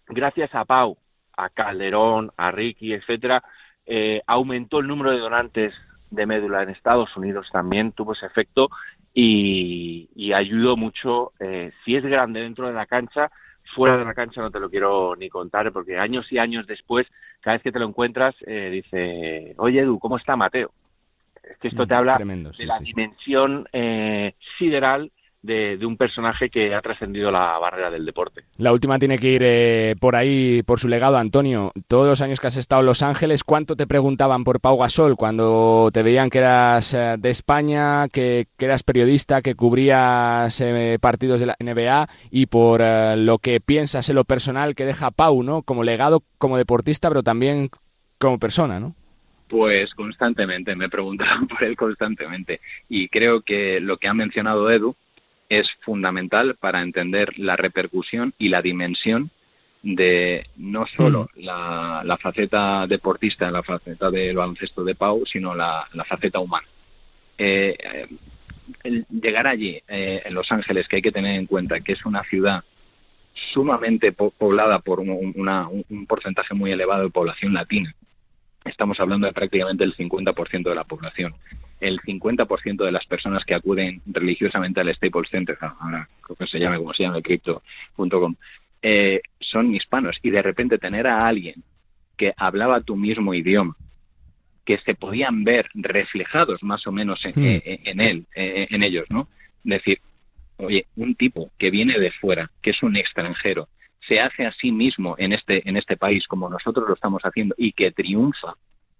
Gracias a Pau, a Calderón, a Ricky, etcétera, eh, aumentó el número de donantes de médula en Estados Unidos también, tuvo ese efecto y, ayudó mucho. Eh, si es grande dentro de la cancha, fuera de la cancha no te lo quiero ni contar, porque años y años después, cada vez que te lo encuentras, eh, dice, oye Edu, ¿cómo está Mateo? Es que esto te habla de la dimensión eh, sideral de, un personaje que ha trascendido la barrera del deporte. La última tiene que ir eh, por ahí, por su legado, Antonio. Todos los años que has estado en Los Ángeles, ¿cuánto te preguntaban por Pau Gasol cuando te veían que eras eh, de España, que, eras periodista, que cubrías eh, partidos de la NBA y por lo que piensas en lo personal que deja Pau, ¿no? Como legado, como deportista, pero también como persona, ¿no? Pues constantemente, me preguntaban <laughs> por él constantemente. Y creo que lo que ha mencionado Edu, es fundamental para entender la repercusión y la dimensión de no solo mm. la, faceta deportista, la faceta del baloncesto de Pau, sino la, faceta humana. Eh, llegar allí, eh, en Los Ángeles, que hay que tener en cuenta que es una ciudad sumamente poblada por un porcentaje muy elevado de población latina, estamos hablando de prácticamente el 50% de la población. El 50% de las personas que acuden religiosamente al Staples Center, ahora creo que se llame como se llama, crypto.com, eh, son hispanos. Y de repente tener a alguien que hablaba tu mismo idioma, que se podían ver reflejados más o menos en, hmm. eh, él, eh, en ellos, ¿no? Decir, oye, un tipo que viene de fuera, que es un extranjero, se hace a sí mismo en este, en este país como nosotros lo estamos haciendo y que triunfa,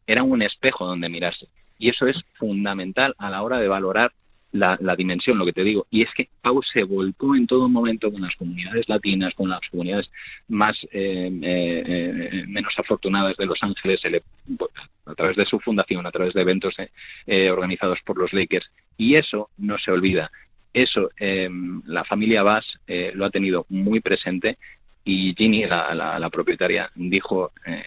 era un espejo donde mirarse. Y eso es fundamental a la hora de valorar la, dimensión, lo que te digo. Y es que Pau se volcó en todo momento con las comunidades latinas, con las comunidades más eh, eh, menos afortunadas de Los Ángeles, a través de su fundación, a través de eventos eh, organizados por los Lakers. Y eso no se olvida. Eso la familia Bass lo ha tenido muy presente y Ginny, la, propietaria, dijo eh,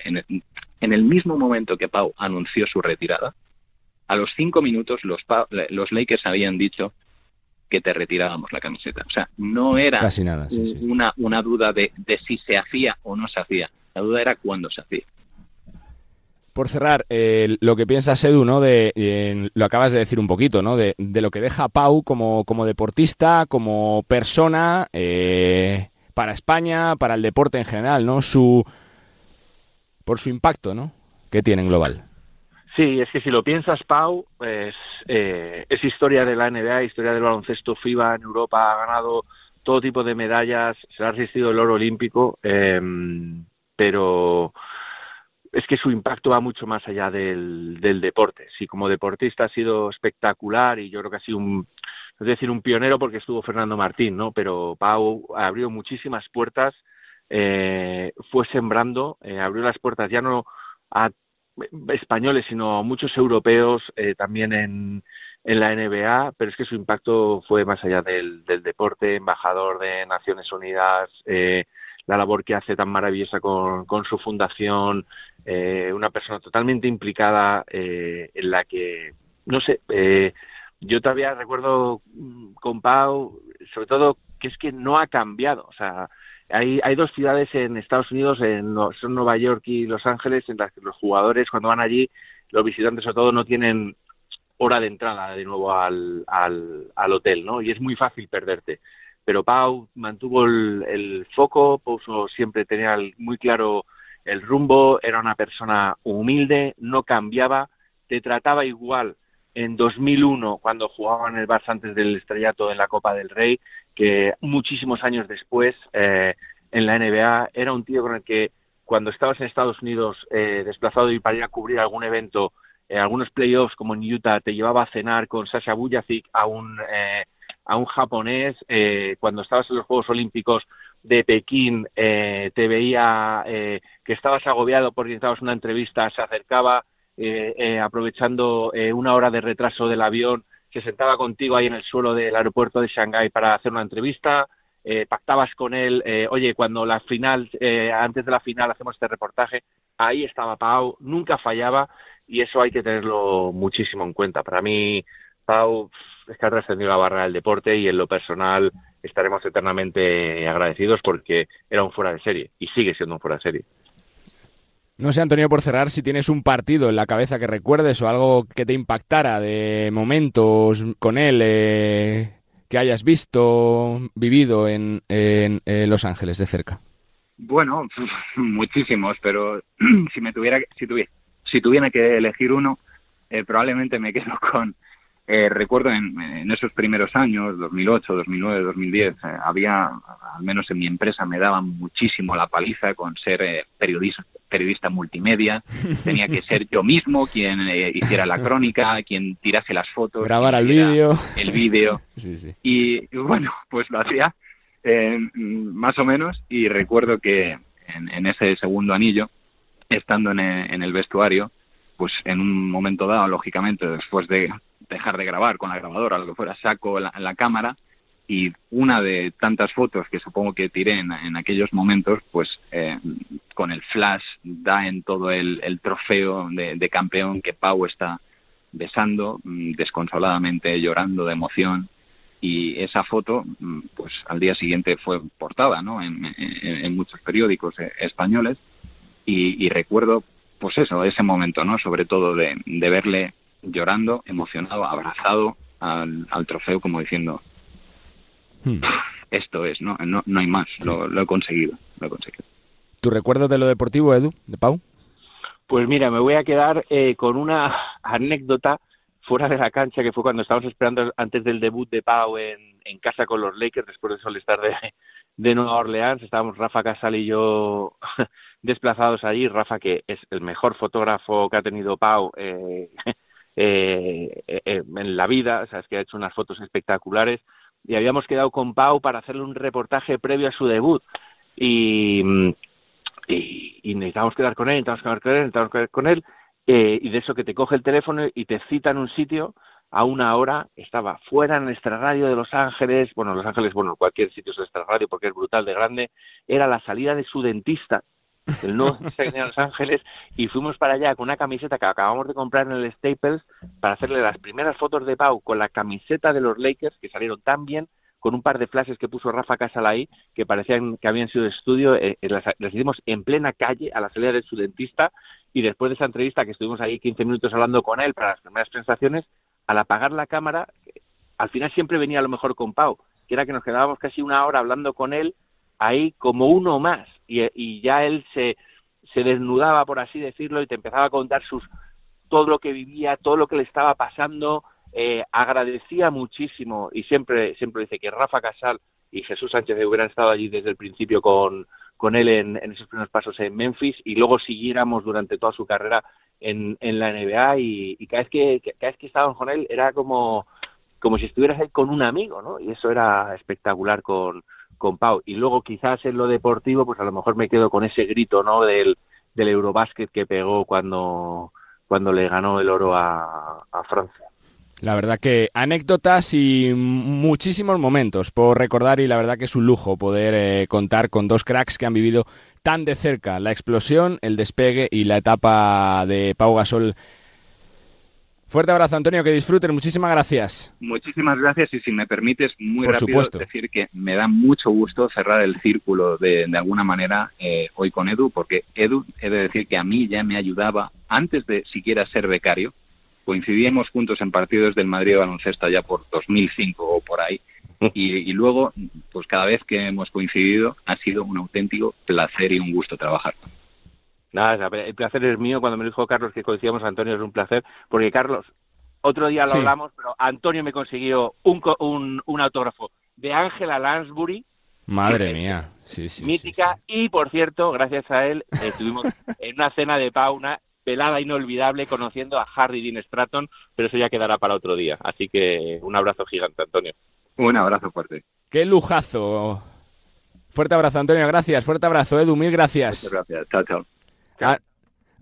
en, el, mismo momento que Pau anunció su retirada, a los cinco minutos los, los Lakers habían dicho que te retirábamos la camiseta. O sea, no era Una, una duda de, si se hacía o no se hacía. La duda era cuándo se hacía. Por cerrar, eh, lo que piensas, Edu, ¿no? De, lo acabas de decir un poquito, ¿no? De, lo que deja Pau como, como deportista, como persona, eh, para España, para el deporte en general, ¿no? Su por su impacto, ¿no? Que tiene en global. Sí, es que si lo piensas, Pau, pues, eh, es historia de la NBA, historia del baloncesto FIBA en Europa, ha ganado todo tipo de medallas, se ha resistido el oro olímpico, em, pero es que su impacto va mucho más allá del, del deporte. Sí, como deportista ha sido espectacular y yo creo que ha sido un, es decir, un pionero porque estuvo Fernando Martín, ¿no? Pero Pau abrió muchísimas puertas, eh, fue sembrando, eh, abrió las puertas ya no a españoles, sino muchos europeos eh, también en, en la NBA, pero es que su impacto fue más allá del, del deporte, embajador de Naciones Unidas, eh, la labor que hace tan maravillosa con, con su fundación, eh, una persona totalmente implicada eh, en la que, no sé, eh, yo todavía recuerdo mm, con Pau, sobre todo, que es que no ha cambiado. O sea, hay, hay dos ciudades en Estados Unidos, en, son Nueva York y Los Ángeles, en las que los jugadores, cuando van allí, los visitantes sobre todo no tienen hora de entrada de nuevo al, al, al hotel, ¿no? Y es muy fácil perderte. Pero Pau mantuvo el, foco, puso, siempre tenía muy claro el rumbo, era una persona humilde, no cambiaba, te trataba igual en 2001, cuando jugaba en el Barça antes del estrellato en la Copa del Rey, que muchísimos años después eh, en la NBA era un tío con el que cuando estabas en Estados Unidos eh, desplazado y para ir a cubrir algún evento, eh, algunos playoffs como en Utah, te llevaba a cenar con Sasha Bujacic a un, eh, a un japonés, eh, cuando estabas en los Juegos Olímpicos de Pekín, te veía que estabas agobiado porque necesitabas una entrevista, se acercaba aprovechando una hora de retraso del avión, se sentaba contigo ahí en el suelo del aeropuerto de Shanghái para hacer una entrevista, pactabas con él, oye, cuando la final, antes de la final hacemos este reportaje, ahí estaba Pau, nunca fallaba y eso hay que tenerlo muchísimo en cuenta. Para mí, Pau es que ha trascendido la barra del deporte y en lo personal estaremos eternamente agradecidos porque era un fuera de serie y sigue siendo un fuera de serie. No sé, Antonio, por cerrar, si tienes un partido en la cabeza que recuerdes o algo que te impactara de momentos con él eh, que hayas visto, vivido en, en, Los Ángeles de cerca. Bueno, <laughs> muchísimos, pero <clears throat> si me tuviera, si tuviera, si tuviera que elegir uno, eh, probablemente me <laughs> quedo con, eh, recuerdo en, esos primeros años, 2008, 2009, 2010, había, al menos en mi empresa, me daban muchísimo la paliza con ser eh, periodista, periodista multimedia. Tenía que ser yo mismo quien eh, hiciera la crónica, quien tirase las fotos. Grabar el vídeo. El vídeo. <laughs> Y bueno, pues lo hacía más o menos y recuerdo que en, ese segundo anillo, estando en el vestuario, pues en un momento dado, lógicamente, después de dejar de grabar con la grabadora, lo que fuera, saco la, la cámara y una de tantas fotos que supongo que tiré en, aquellos momentos, pues eh, con el flash da en todo el, trofeo de, campeón que Pau está besando, mm, desconsoladamente llorando de emoción. Y esa foto, mm, pues al día siguiente fue portada ¿no? en, muchos periódicos eh, españoles. Y, recuerdo, pues eso, ese momento, ¿no? Sobre todo de, de verle llorando, emocionado, abrazado al, trofeo como diciendo, hmm. esto es, ¿no? ¿no? No, hay más, lo, he conseguido, lo he conseguido. ¿Tu recuerdo de lo deportivo, Edu, de Pau? Pues mira, me voy a quedar eh, con una <laughs> anécdota fuera de la cancha que fue cuando estábamos esperando antes del debut de Pau en, en casa con los Lakers después de solestar de, de Nueva Orleans. Estábamos Rafa Casal y yo <laughs> desplazados allí. Rafa, que es el mejor fotógrafo que ha tenido Pau eh, <laughs> eh, eh, en la vida, o sea, es que ha hecho unas fotos espectaculares y habíamos quedado con Pau para hacerle un reportaje previo a su debut. Y, y, y necesitábamos quedar con él, necesitábamos quedar con él, necesitábamos quedar con él eh, y de eso que te coge el teléfono y te cita en un sitio a una hora, estaba fuera en nuestra radio de Los Ángeles, bueno, Los Ángeles, bueno, cualquier sitio es nuestra radio porque es brutal de grande, era la salida de su dentista el nuevo <laughs> de Los Ángeles, y fuimos para allá con una camiseta que acabamos de comprar en el Staples para hacerle las primeras fotos de Pau con la camiseta de los Lakers, que salieron tan bien, con un par de flashes que puso Rafa Casal ahí, que parecían que habían sido de estudio, eh, eh, las, hicimos en plena calle, a la salida de su dentista, y después de esa entrevista, que estuvimos ahí 15 minutos hablando con él para las primeras presentaciones, al apagar la cámara, al final siempre venía lo mejor con Pau, que era que nos quedábamos casi una hora hablando con él, ahí como uno más y, ya él se, se desnudaba, por así decirlo, y te empezaba a contar sus todo lo que vivía, todo lo que le estaba pasando, eh, agradecía muchísimo y siempre, siempre dice que Rafa Casal y Jesús Sánchez hubieran estado allí desde el principio con, con él en, esos primeros pasos en Memphis y luego siguiéramos durante toda su carrera en, en la NBA y, cada vez que cada vez que estábamos con él era como como si estuvieras ahí con un amigo, ¿no? Y eso era espectacular con, con Pau. Y luego quizás en lo deportivo, pues a lo mejor me quedo con ese grito, ¿no? Del, del Eurobásquet que pegó cuando, cuando le ganó el oro a, Francia. La verdad que anécdotas y muchísimos momentos por recordar y la verdad que es un lujo poder eh, contar con dos cracks que han vivido tan de cerca la explosión, el despegue y la etapa de Pau Gasol Fuerte abrazo, Antonio, que disfruten. Muchísimas gracias. Muchísimas gracias y si me permites, muy rápido decir que me da mucho gusto cerrar el círculo de, de alguna manera eh, hoy con Edu, porque Edu, he de decir que a mí ya me ayudaba antes de siquiera ser becario. Coincidíamos juntos en partidos del Madrid baloncesto ya por 2005 o por ahí. <laughs> Y, y luego, pues cada vez que hemos coincidido, ha sido un auténtico placer y un gusto trabajar con Nada, el placer es mío. Cuando me dijo Carlos que coincidíamos, Antonio, es un placer. Porque, Carlos, otro día lo hablamos, pero Antonio me consiguió un, un, autógrafo de Ángela Lansbury. Madre mía, sí, sí. Mítica. y, por cierto, gracias a él, estuvimos <laughs> en una cena de Pauna pelada inolvidable conociendo a Harry Dean Stratton, pero eso ya quedará para otro día. Así que un abrazo gigante, Antonio. Un abrazo fuerte. Qué lujazo. Fuerte abrazo, Antonio, gracias. Fuerte abrazo, Edu, mil gracias. Muchas gracias. Chao, chao. I,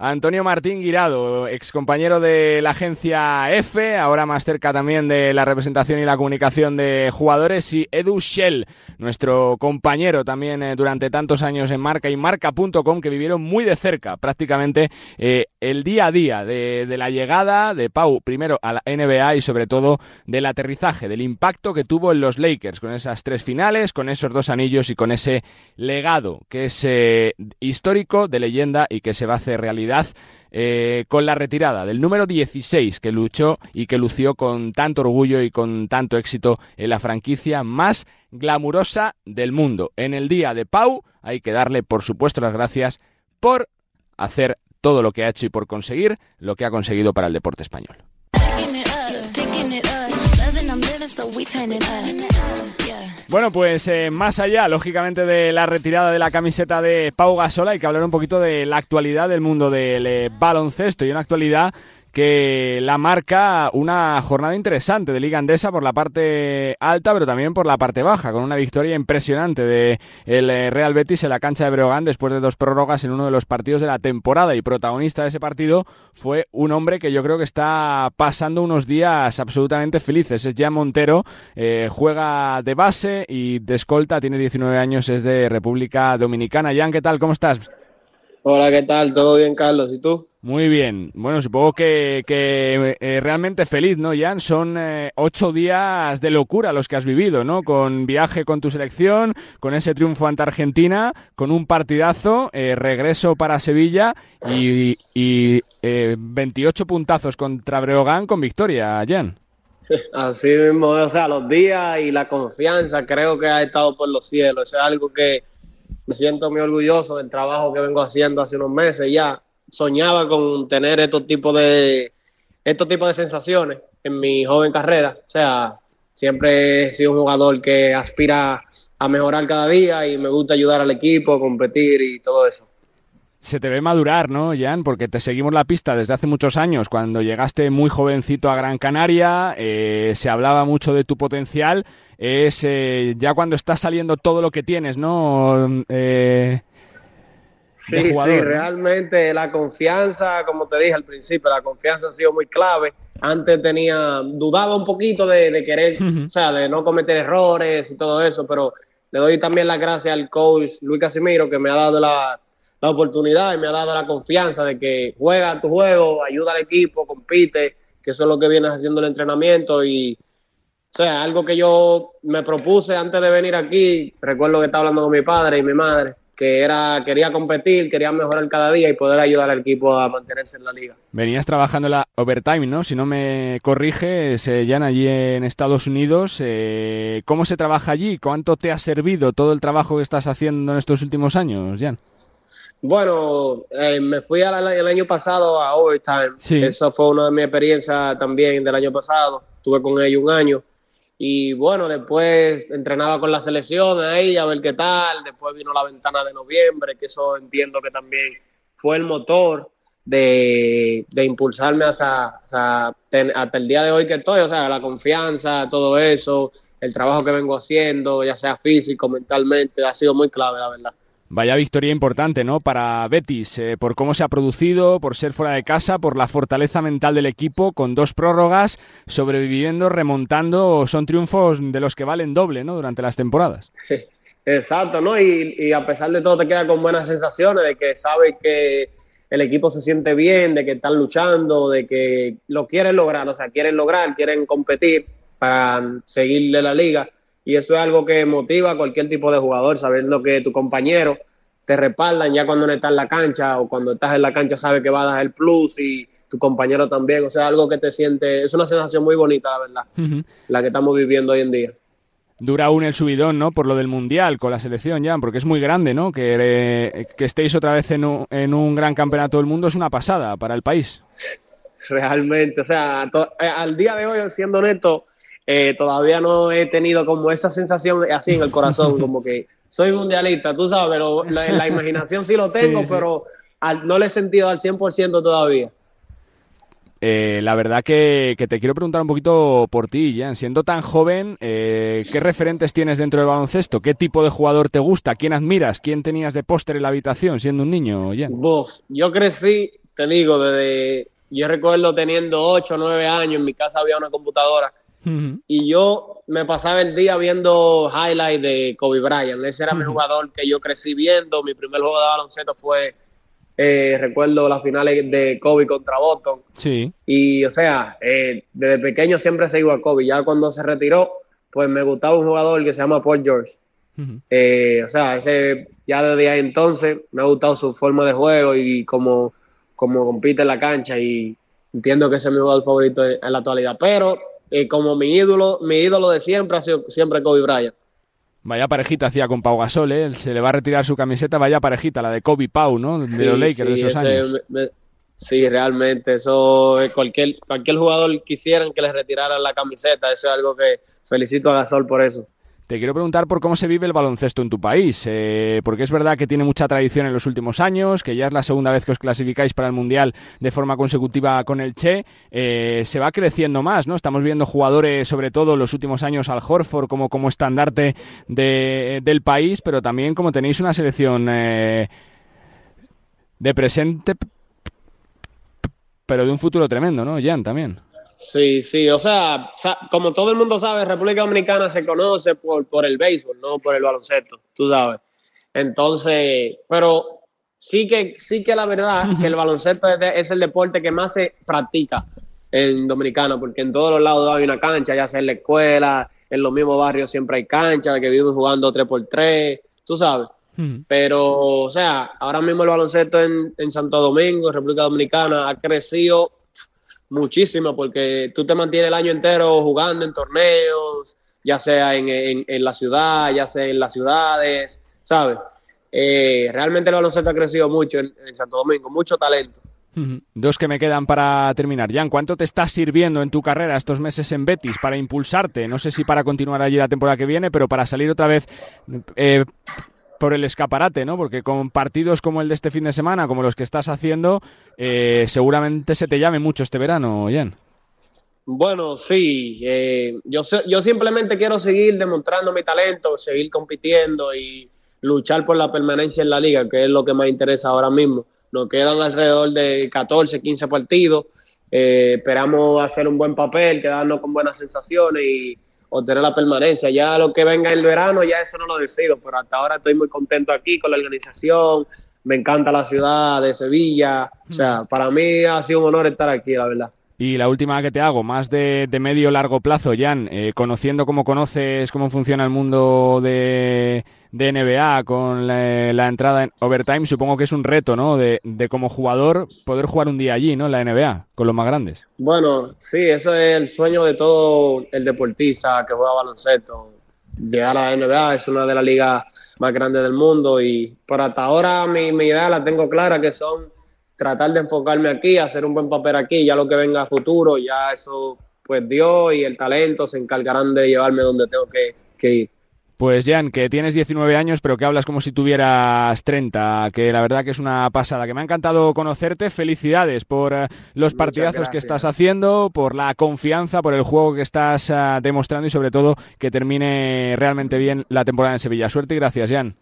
Antonio Martín Guirado, ex compañero de la agencia F, ahora más cerca también de la representación y la comunicación de jugadores, y Edu Shell, nuestro compañero también eh, durante tantos años en Marca y Marca.com, que vivieron muy de cerca prácticamente eh, el día a día de, de la llegada de Pau, primero a la NBA y sobre todo del aterrizaje, del impacto que tuvo en los Lakers, con esas tres finales, con esos dos anillos y con ese legado que es eh, histórico, de leyenda y que se va a hacer realidad eh, con la retirada del número 16 que luchó y que lució con tanto orgullo y con tanto éxito en la franquicia más glamurosa del mundo. En el día de Pau hay que darle, por supuesto, las gracias por hacer todo lo que ha hecho y por conseguir lo que ha conseguido para el deporte español. Bueno, pues eh, más allá, lógicamente, de la retirada de la camiseta de Pau Gasol, hay que hablar un poquito de la actualidad del mundo del eh, baloncesto y una actualidad que la marca una jornada interesante de Liga Andesa por la parte alta, pero también por la parte baja, con una victoria impresionante de el eh, Real Betis en la cancha de Breogán después de dos prórrogas en uno de los partidos de la temporada y protagonista de ese partido fue un hombre que yo creo que está pasando unos días absolutamente felices. Es Jan Montero, eh, juega de base y de escolta, tiene 19 años, es de República Dominicana. Jan, ¿qué tal? ¿Cómo estás? Hola, ¿qué tal? ¿Todo bien, Carlos? ¿Y tú? Muy bien. Bueno, supongo que, que eh, realmente feliz, ¿no, Jan? Son eh, ocho días de locura los que has vivido, ¿no? Con viaje con tu selección, con ese triunfo ante Argentina, con un partidazo, eh, regreso para Sevilla y, y 28 puntazos contra Breogán con victoria, Jan. <laughs> Así mismo, o sea, los días y la confianza creo que ha estado por los cielos. Es algo que me siento muy orgulloso del trabajo que vengo haciendo hace unos meses ya. Soñaba con tener estos tipos de estos tipos de sensaciones en mi joven carrera. O sea, siempre he sido un jugador que aspira a mejorar cada día y me gusta ayudar al equipo, competir y todo eso. Se te ve madurar, ¿no, Jan? Porque te seguimos la pista desde hace muchos años. Cuando llegaste muy jovencito a Gran Canaria, eh, se hablaba mucho de tu potencial es eh, ya cuando está saliendo todo lo que tienes, ¿no? Eh, sí, sí, realmente la confianza, como te dije al principio, la confianza ha sido muy clave. Antes tenía, dudaba un poquito de, querer, o sea, de no cometer errores y todo eso, pero le doy también las gracias al coach Luis Casimiro que me ha dado la, la oportunidad y me ha dado la confianza de que juega tu juego, ayuda al equipo, compite, que eso es lo que vienes haciendo el entrenamiento y o sea, algo que yo me propuse antes de venir aquí, recuerdo que estaba hablando con mi padre y mi madre, que era quería competir, quería mejorar cada día y poder ayudar al equipo a mantenerse en la liga. Venías trabajando en la overtime, ¿no? Si no me corriges, eh, Jan, allí en Estados Unidos, eh, ¿cómo se trabaja allí? ¿Cuánto te ha servido todo el trabajo que estás haciendo en estos últimos años, Jan? Bueno, eh, me fui el año pasado a overtime. Sí. Eso fue una de mis experiencias también del año pasado. Estuve con ellos un año y bueno, después entrenaba con la selección ahí a ver qué tal. Después vino la ventana de noviembre, que eso entiendo que también fue el motor de, impulsarme hasta, hasta, hasta el día de hoy que estoy. O sea, la confianza, todo eso, el trabajo que vengo haciendo, ya sea físico, mentalmente, ha sido muy clave, la verdad. Vaya victoria importante, ¿no? Para Betis, eh, por cómo se ha producido, por ser fuera de casa, por la fortaleza mental del equipo, con dos prórrogas, sobreviviendo, remontando, son triunfos de los que valen doble, ¿no? Durante las temporadas. <laughs> Exacto, ¿no? Y, a pesar de todo te queda con buenas sensaciones de que sabes que el equipo se siente bien, de que están luchando, de que lo quieren lograr, o sea, quieren lograr, quieren competir para seguirle la liga y eso es algo que motiva a cualquier tipo de jugador, sabiendo que tu compañero te respaldan ya cuando no estás en la cancha o cuando estás en la cancha sabe que va a dar el plus y tu compañero también, o sea, algo que te siente, es una sensación muy bonita, la verdad, la que estamos viviendo hoy en día. Dura aún el subidón, ¿no? Por lo del Mundial con la selección, ya, porque es muy grande, ¿no? Que, eh, que estéis otra vez en un, en un gran campeonato del mundo es una pasada para el país. Realmente, o sea, eh, al día de hoy, siendo neto, eh, todavía no he tenido como esa sensación así en el corazón, como que soy mundialista, tú sabes, pero la, la imaginación sí lo tengo, pero no lo he sentido al 100% todavía. Eh, la verdad que, te quiero preguntar un poquito por ti, Jan. Siendo tan joven, eh, ¿qué referentes tienes dentro del baloncesto? ¿Qué tipo de jugador te gusta? ¿Quién admiras? ¿Quién tenías de póster en la habitación siendo un niño, Jan? yo crecí te digo, desde, yo recuerdo teniendo 8 o 9 años, en mi casa había una computadora y yo me pasaba el día viendo highlights de Kobe Bryant. Ese era mi jugador que yo crecí viendo. Mi primer juego de baloncesto fue, eh, recuerdo, las finales de Kobe contra Boston. Sí. Y, o sea, eh, desde pequeño siempre seguí a Kobe. Ya cuando se retiró, pues me gustaba un jugador que se llama Paul George. Eh, o sea, ese ya desde ahí entonces me ha gustado su forma de juego y cómo, cómo compite en la cancha y entiendo que ese es mi jugador favorito en la actualidad. Pero eh, como mi ídolo, mi ídolo de siempre ha sido siempre Kobe Bryant. Vaya parejita hacía con Pau Gasol, ¿eh? Se le va a retirar su camiseta, vaya parejita, la de Kobe Pau, ¿no? De los Lakers de esos años. sí, realmente, eso cualquier, cualquier jugador quisieran que le retiraran la camiseta, eso es algo que felicito a Gasol por eso. Te quiero preguntar por cómo se vive el baloncesto en tu país, eh, porque es verdad que tiene mucha tradición en los últimos años, que ya es la segunda vez que os clasificáis para el Mundial de forma consecutiva con el Che, eh, se va creciendo más, ¿no? Estamos viendo jugadores, sobre todo en los últimos años, al Horford como, como estandarte del país, pero también como tenéis una selección eh, de presente, pero de un futuro tremendo, ¿no, Jan, también? Sí, sí, o sea, como todo el mundo sabe, República Dominicana se conoce por, por el béisbol, no por el baloncesto, tú sabes. Entonces, pero sí que, sí que la verdad que el baloncesto es, el deporte que más se practica en Dominicana, porque en todos los lados hay una cancha, ya sea en la escuela, en los mismos barrios siempre hay canchas, que viven jugando 3x3, tú sabes. Pero, o sea, ahora mismo el baloncesto en, en Santo Domingo, en República Dominicana, ha crecido muchísimo porque tú te mantienes el año entero jugando en torneos, ya sea en, en, la ciudad, ya sea en las ciudades, ¿sabes? Eh, realmente el baloncesto ha crecido mucho en, Santo Domingo, mucho talento. Dos que me quedan para terminar. Jan, ¿cuánto te está sirviendo en tu carrera estos meses en Betis para impulsarte? No sé si para continuar allí la temporada que viene, pero para salir otra vez eh, por el escaparate, ¿no? Porque con partidos como el de este fin de semana, como los que estás haciendo, eh, seguramente se te llame mucho este verano, Jan. Bueno, sí. Eh, yo, yo simplemente quiero seguir demostrando mi talento, seguir compitiendo y luchar por la permanencia en la liga, que es lo que más interesa ahora mismo. Nos quedan alrededor de 14, 15 partidos. Eh, esperamos hacer un buen papel, quedarnos con buenas sensaciones y obtener la permanencia. Ya lo que venga el verano, ya eso no lo decido, pero hasta ahora estoy muy contento aquí con la organización, me encanta la ciudad de Sevilla, o sea, para mí ha sido un honor estar aquí, la verdad. Y la última que te hago, más de, medio largo plazo, Jan, eh, conociendo cómo conoces cómo funciona el mundo de, de NBA con la, entrada en overtime, supongo que es un reto, ¿no? De, como jugador poder jugar un día allí, ¿no? En la NBA, con los más grandes. Bueno, sí, eso es el sueño de todo el deportista que juega baloncesto. Llegar a la NBA es una de las ligas más grandes del mundo y por hasta ahora mi idea la tengo clara que son tratar de enfocarme aquí, hacer un buen papel aquí, ya lo que venga a futuro, ya eso pues Dios y el talento se encargarán de llevarme donde tengo que ir. Pues Jan, que tienes 19 años, pero que hablas como si tuvieras 30, que la verdad que es una pasada, que me ha encantado conocerte. Felicidades por eh, los partidazos que estás haciendo, por la confianza, por el juego que estás eh, demostrando y sobre todo que termine realmente bien la temporada en Sevilla. Suerte y gracias, Jan.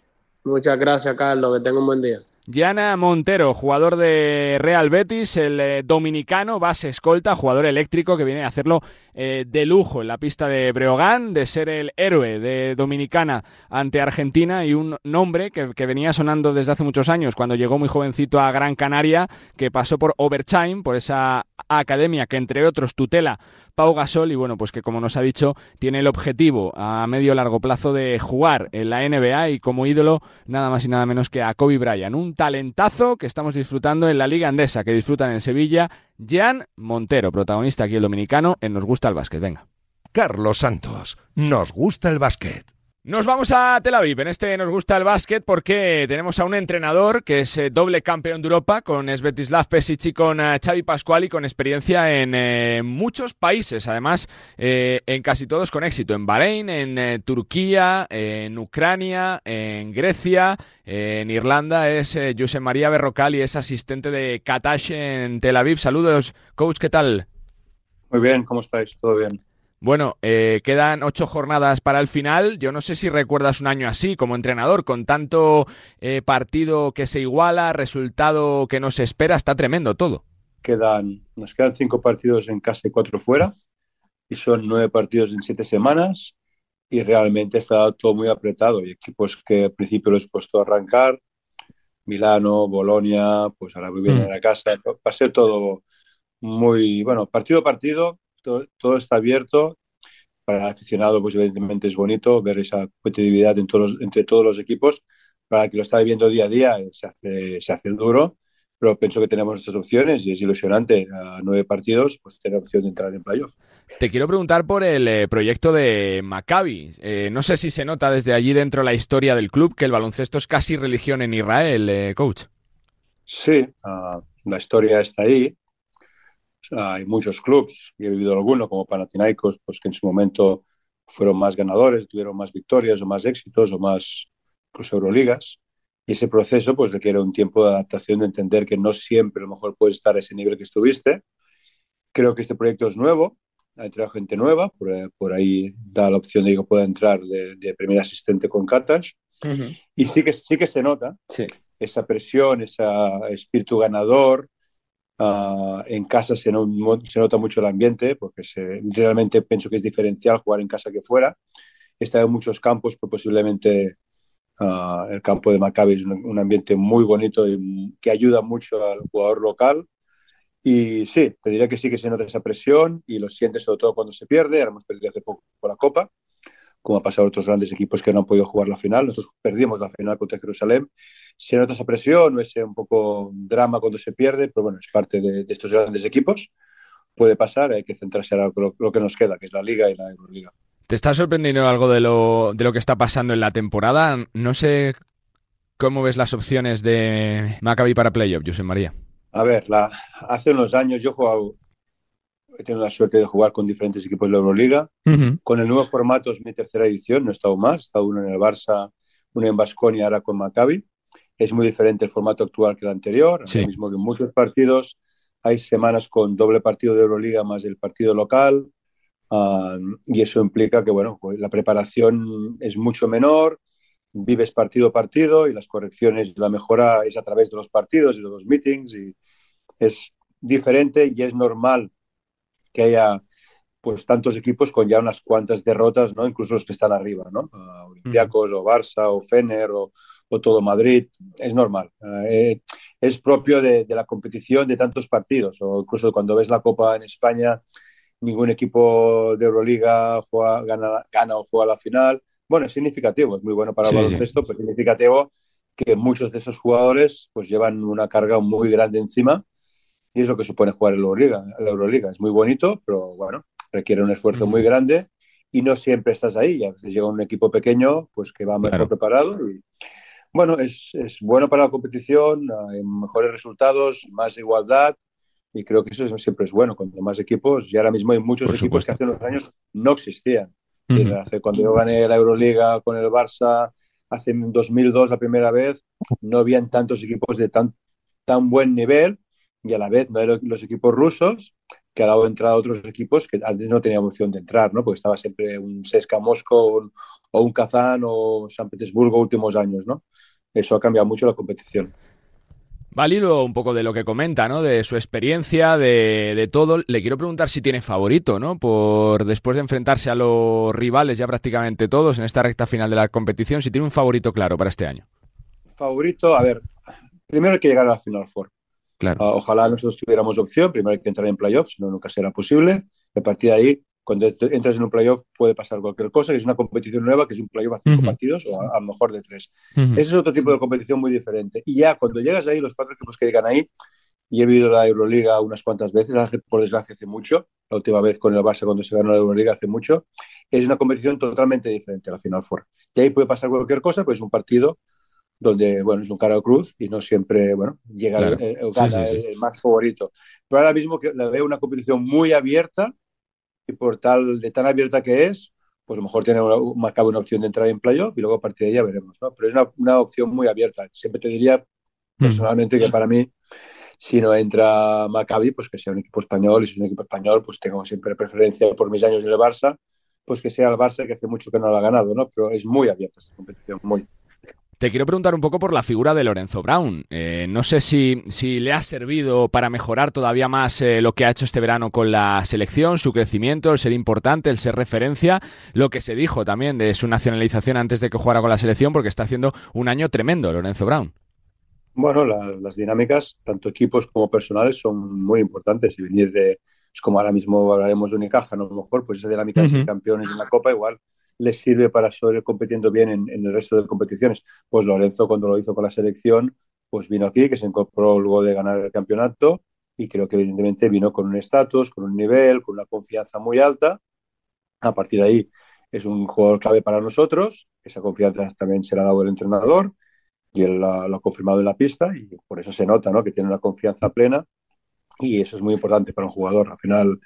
Muchas gracias, Carlos. Que tenga un buen día. Yana Montero, jugador de Real Betis, el eh, dominicano, base escolta, jugador eléctrico que viene a hacerlo eh, de lujo en la pista de Breogán, de ser el héroe de Dominicana ante Argentina y un nombre que, que, venía sonando desde hace muchos años, cuando llegó muy jovencito a Gran Canaria, que pasó por Overtime, por esa academia que entre otros tutela Pau Gasol y bueno, pues que como nos ha dicho, tiene el objetivo a medio largo plazo de jugar en la NBA y como ídolo nada más y nada menos que a Kobe Bryant, un talentazo que estamos disfrutando en la Liga Andesa, que disfrutan en Sevilla, Jan Montero, protagonista aquí el dominicano en Nos gusta el básquet, venga. Carlos Santos, nos gusta el básquet. Nos vamos a Tel Aviv. En este nos gusta el básquet porque tenemos a un entrenador que es eh, doble campeón de Europa con Svetislav Pesic y con eh, Xavi Pascual y con experiencia en eh, muchos países, además en casi todos con éxito. En Bahrein, en Turquía, en Ucrania, en Grecia, en Irlanda es José María Berrocal y es asistente de Katash en Tel Aviv. Saludos, coach, ¿qué tal? Muy bien, ¿cómo estáis? ¿Todo bien? Bueno, eh, quedan ocho jornadas para el final. Yo no sé si recuerdas un año así como entrenador, con tanto eh, partido que se iguala, resultado que no se espera. Está tremendo todo. Quedan, nos quedan cinco partidos en casa y cuatro fuera, y son nueve partidos en siete semanas. Y realmente está todo muy apretado. Y equipos que al principio los he puesto a arrancar, Milano, Bolonia, pues ahora muy bien mm. en la casa. Va a ser todo muy, bueno, partido a partido todo, está abierto. Para el aficionado, pues evidentemente es bonito ver esa competitividad en todos entre todos los equipos. Para el que lo está viviendo día a día, eh, se hace, se hace duro, pero pienso que tenemos estas opciones y es ilusionante. A nueve partidos, pues tener opción de entrar en playoff. Te quiero preguntar por el eh, proyecto de Maccabi. Eh, no sé si se nota desde allí dentro la historia del club que el baloncesto es casi religión en Israel, coach. Sí, ah, la historia está ahí hay muchos clubes, y he vivido alguno, como Panathinaikos, pues que en su momento fueron más ganadores, tuvieron más victorias o más éxitos o más incluso Euroligas. Y ese proceso pues requiere un tiempo de adaptación, de entender que no siempre a lo mejor puedes estar a ese nivel que estuviste. Creo que este proyecto es nuevo, hay entrado gente nueva, por, ahí da la opción de que pueda entrar de, primer asistente con Katash. Y sí que, sí que se nota esa presión, ese espíritu ganador, Ah, en casa se, nota mucho el ambiente, porque se, realmente pienso que es diferencial jugar en casa que fuera. Está en muchos campos, pero posiblemente uh, el campo de Maccabi es un, ambiente muy bonito y que ayuda mucho al jugador local. Y sí, te diría que sí que se nota esa presión y lo sientes sobre todo cuando se pierde. Ahora hemos perdido hace poco por la Copa, como ha pasado a otros grandes equipos que no han podido jugar la final. Nosotros perdimos la final contra Jerusalén. Se nota esa presión, ese un poco drama cuando se pierde, pero bueno, es parte de, estos grandes equipos. Puede pasar, hay que centrarse en lo, lo, que nos queda, que es la Liga y la Euroliga. ¿Te está sorprendiendo algo de lo, de lo que está pasando en la temporada? No sé cómo ves las opciones de Maccabi para playoff, José María. A ver, la, hace unos años yo jugaba he tenido la suerte de jugar con diferentes equipos de la Euroliga. Con el nuevo formato es mi tercera edición, no he estado más, he estado uno en el Barça, uno en Basconia, ahora con Maccabi. Es muy diferente el formato actual que el anterior, sí. mismo que en muchos partidos hay semanas con doble partido de Euroliga más el partido local, y eso implica que bueno, pues la preparación es mucho menor, vives partido a partido y las correcciones, la mejora es a través de los partidos y de los meetings y es diferente y es normal que haya pues tantos equipos con ya unas cuantas derrotas, ¿no? Incluso los que están arriba, ¿no? Uh, Olympiacos o Barça o Fener o, todo Madrid, es normal. Eh, es propio de, la competición de tantos partidos o incluso cuando ves la Copa en España, ningún equipo de Euroliga juega, gana, gana o juega la final. Bueno, es significativo, es muy bueno para el baloncesto, pero es significativo que muchos de esos jugadores pues llevan una carga muy grande encima y es lo que supone jugar en la Euroliga. La Euroliga es muy bonito, pero bueno, requiere un esfuerzo muy grande y no siempre estás ahí. a veces llega un equipo pequeño pues que va mejor preparado. Y, bueno, es, es, bueno para la competición, hay mejores resultados, más igualdad y creo que eso siempre es bueno. Cuando más equipos, y ahora mismo hay muchos equipos que hace unos años no existían. hace, cuando yo gané la Euroliga con el Barça, hace 2002 la primera vez, no habían tantos equipos de tan, tan buen nivel y a la vez no los equipos rusos que ha dado entrada a otros equipos que antes no tenían opción de entrar, ¿no? Porque estaba siempre un Sesca Moscú o un Kazán o San Petersburgo últimos años, ¿no? Eso ha cambiado mucho la competición. Válido un poco de lo que comenta, ¿no? De su experiencia, de, de, todo. Le quiero preguntar si tiene favorito, ¿no? Por después de enfrentarse a los rivales ya prácticamente todos en esta recta final de la competición, si tiene un favorito claro para este año. Favorito, a ver, primero hay que llegar a la Final Four. Claro. Ah, ojalá nosotros tuviéramos opción, primero hay que entrar en playoffs, no, nunca será posible. A partir de ahí, cuando entras en un playoff puede pasar cualquier cosa, que es una competición nueva, que es un playoff a cinco partidos o a, lo mejor de tres. Ese es otro tipo de competición muy diferente. Y ya cuando llegas ahí, los cuatro equipos que llegan ahí, y he vivido la Euroliga unas cuantas veces, hace, por desgracia hace mucho, la última vez con el Barça cuando se ganó la Euroliga hace mucho, es una competición totalmente diferente a la Final Four. Y ahí puede pasar cualquier cosa, pues es un partido donde, bueno, es un cara cruz y no siempre, bueno, llega el, el, más favorito. Pero ahora mismo que la veo una competición muy abierta y por tal, de tan abierta que es, pues a lo mejor tiene una, una opción de entrar en playoff y luego a partir de ya veremos, ¿no? Pero es una, una opción muy abierta. Siempre te diría, mm. personalmente, que para mí si no entra Maccabi, pues que sea un equipo español, y si es un equipo español, pues tengo siempre preferencia por mis años en el Barça, pues que sea el Barça que hace mucho que no lo ha ganado, ¿no? Pero es muy abierta esta competición, muy. Te quiero preguntar un poco por la figura de Lorenzo Brown. Eh, no sé si, si, le ha servido para mejorar todavía más eh, lo que ha hecho este verano con la selección, su crecimiento, el ser importante, el ser referencia, lo que se dijo también de su nacionalización antes de que jugara con la selección, porque está haciendo un año tremendo Lorenzo Brown. Bueno, las dinámicas, tanto equipos como personales, son muy importantes y venir de, es como ahora mismo hablaremos de Unicaja, ¿no? a lo mejor, pues esa dinámica de campeones en la Copa igual les sirve para seguir compitiendo bien en, el resto de competiciones. Pues Lorenzo, cuando lo hizo con la selección, pues vino aquí, que se incorporó luego de ganar el campeonato y creo que evidentemente vino con un estatus, con un nivel, con una confianza muy alta. A partir de ahí es un jugador clave para nosotros, esa confianza también se la ha dado el entrenador y él lo, ha confirmado en la pista y por eso se nota ¿no? que tiene una confianza plena y eso es muy importante para un jugador. Al final,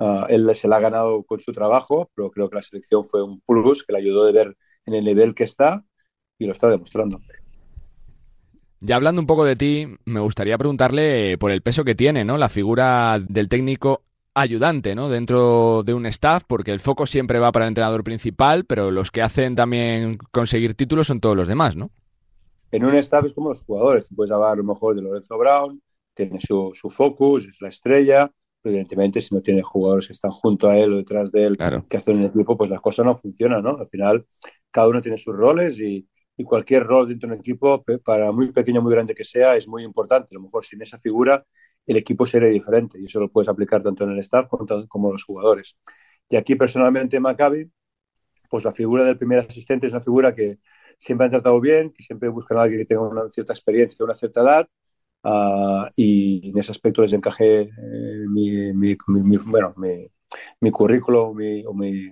uh, él se la ha ganado con su trabajo, pero creo que la selección fue un plus que le ayudó de ver en el nivel que está y lo está demostrando. Ya hablando un poco de ti, me gustaría preguntarle por el peso que tiene, ¿no? La figura del técnico ayudante, ¿no? Dentro de un staff, porque el foco siempre va para el entrenador principal, pero los que hacen también conseguir títulos son todos los demás, ¿no? En un staff es como los jugadores, puedes hablar a lo mejor de Lorenzo Brown, tiene su, su focus, es la estrella, evidentemente si no tiene jugadores que están junto a él o detrás de él que hacen el equipo, pues las cosas no funcionan, ¿no? Al final cada uno tiene sus roles y, y, cualquier rol dentro de un equipo, para muy pequeño o muy grande que sea, es muy importante. A lo mejor sin esa figura el equipo sería diferente y eso lo puedes aplicar tanto en el staff como, como los jugadores. Y aquí personalmente en Maccabi, pues la figura del primer asistente es una figura que siempre han tratado bien, que siempre buscan a alguien que tenga una cierta experiencia, una cierta edad Uh, y en ese aspecto les encajé eh, mi, mi, mi, bueno, mi, currículo mi, o mi,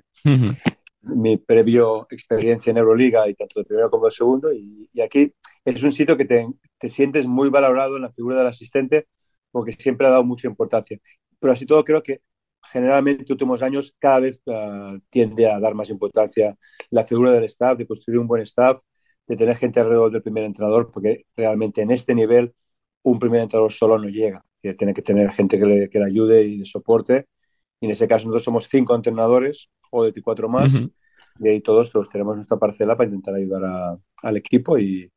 mi previo experiencia en Euroliga y tanto de primero como de segundo. Y, y aquí es un sitio que te, te, sientes muy valorado en la figura del asistente porque siempre ha dado mucha importancia. Pero así todo creo que generalmente en últimos años cada vez uh, tiende a dar más importancia la figura del staff, de construir un buen staff, de tener gente alrededor del primer entrenador, porque realmente en este nivel un primer entrenador solo no llega, tiene que tener gente que le, que le ayude y soporte. Y en ese caso nosotros somos cinco entrenadores o de cuatro más, y ahí todos, todos tenemos nuestra parcela para intentar ayudar al equipo y,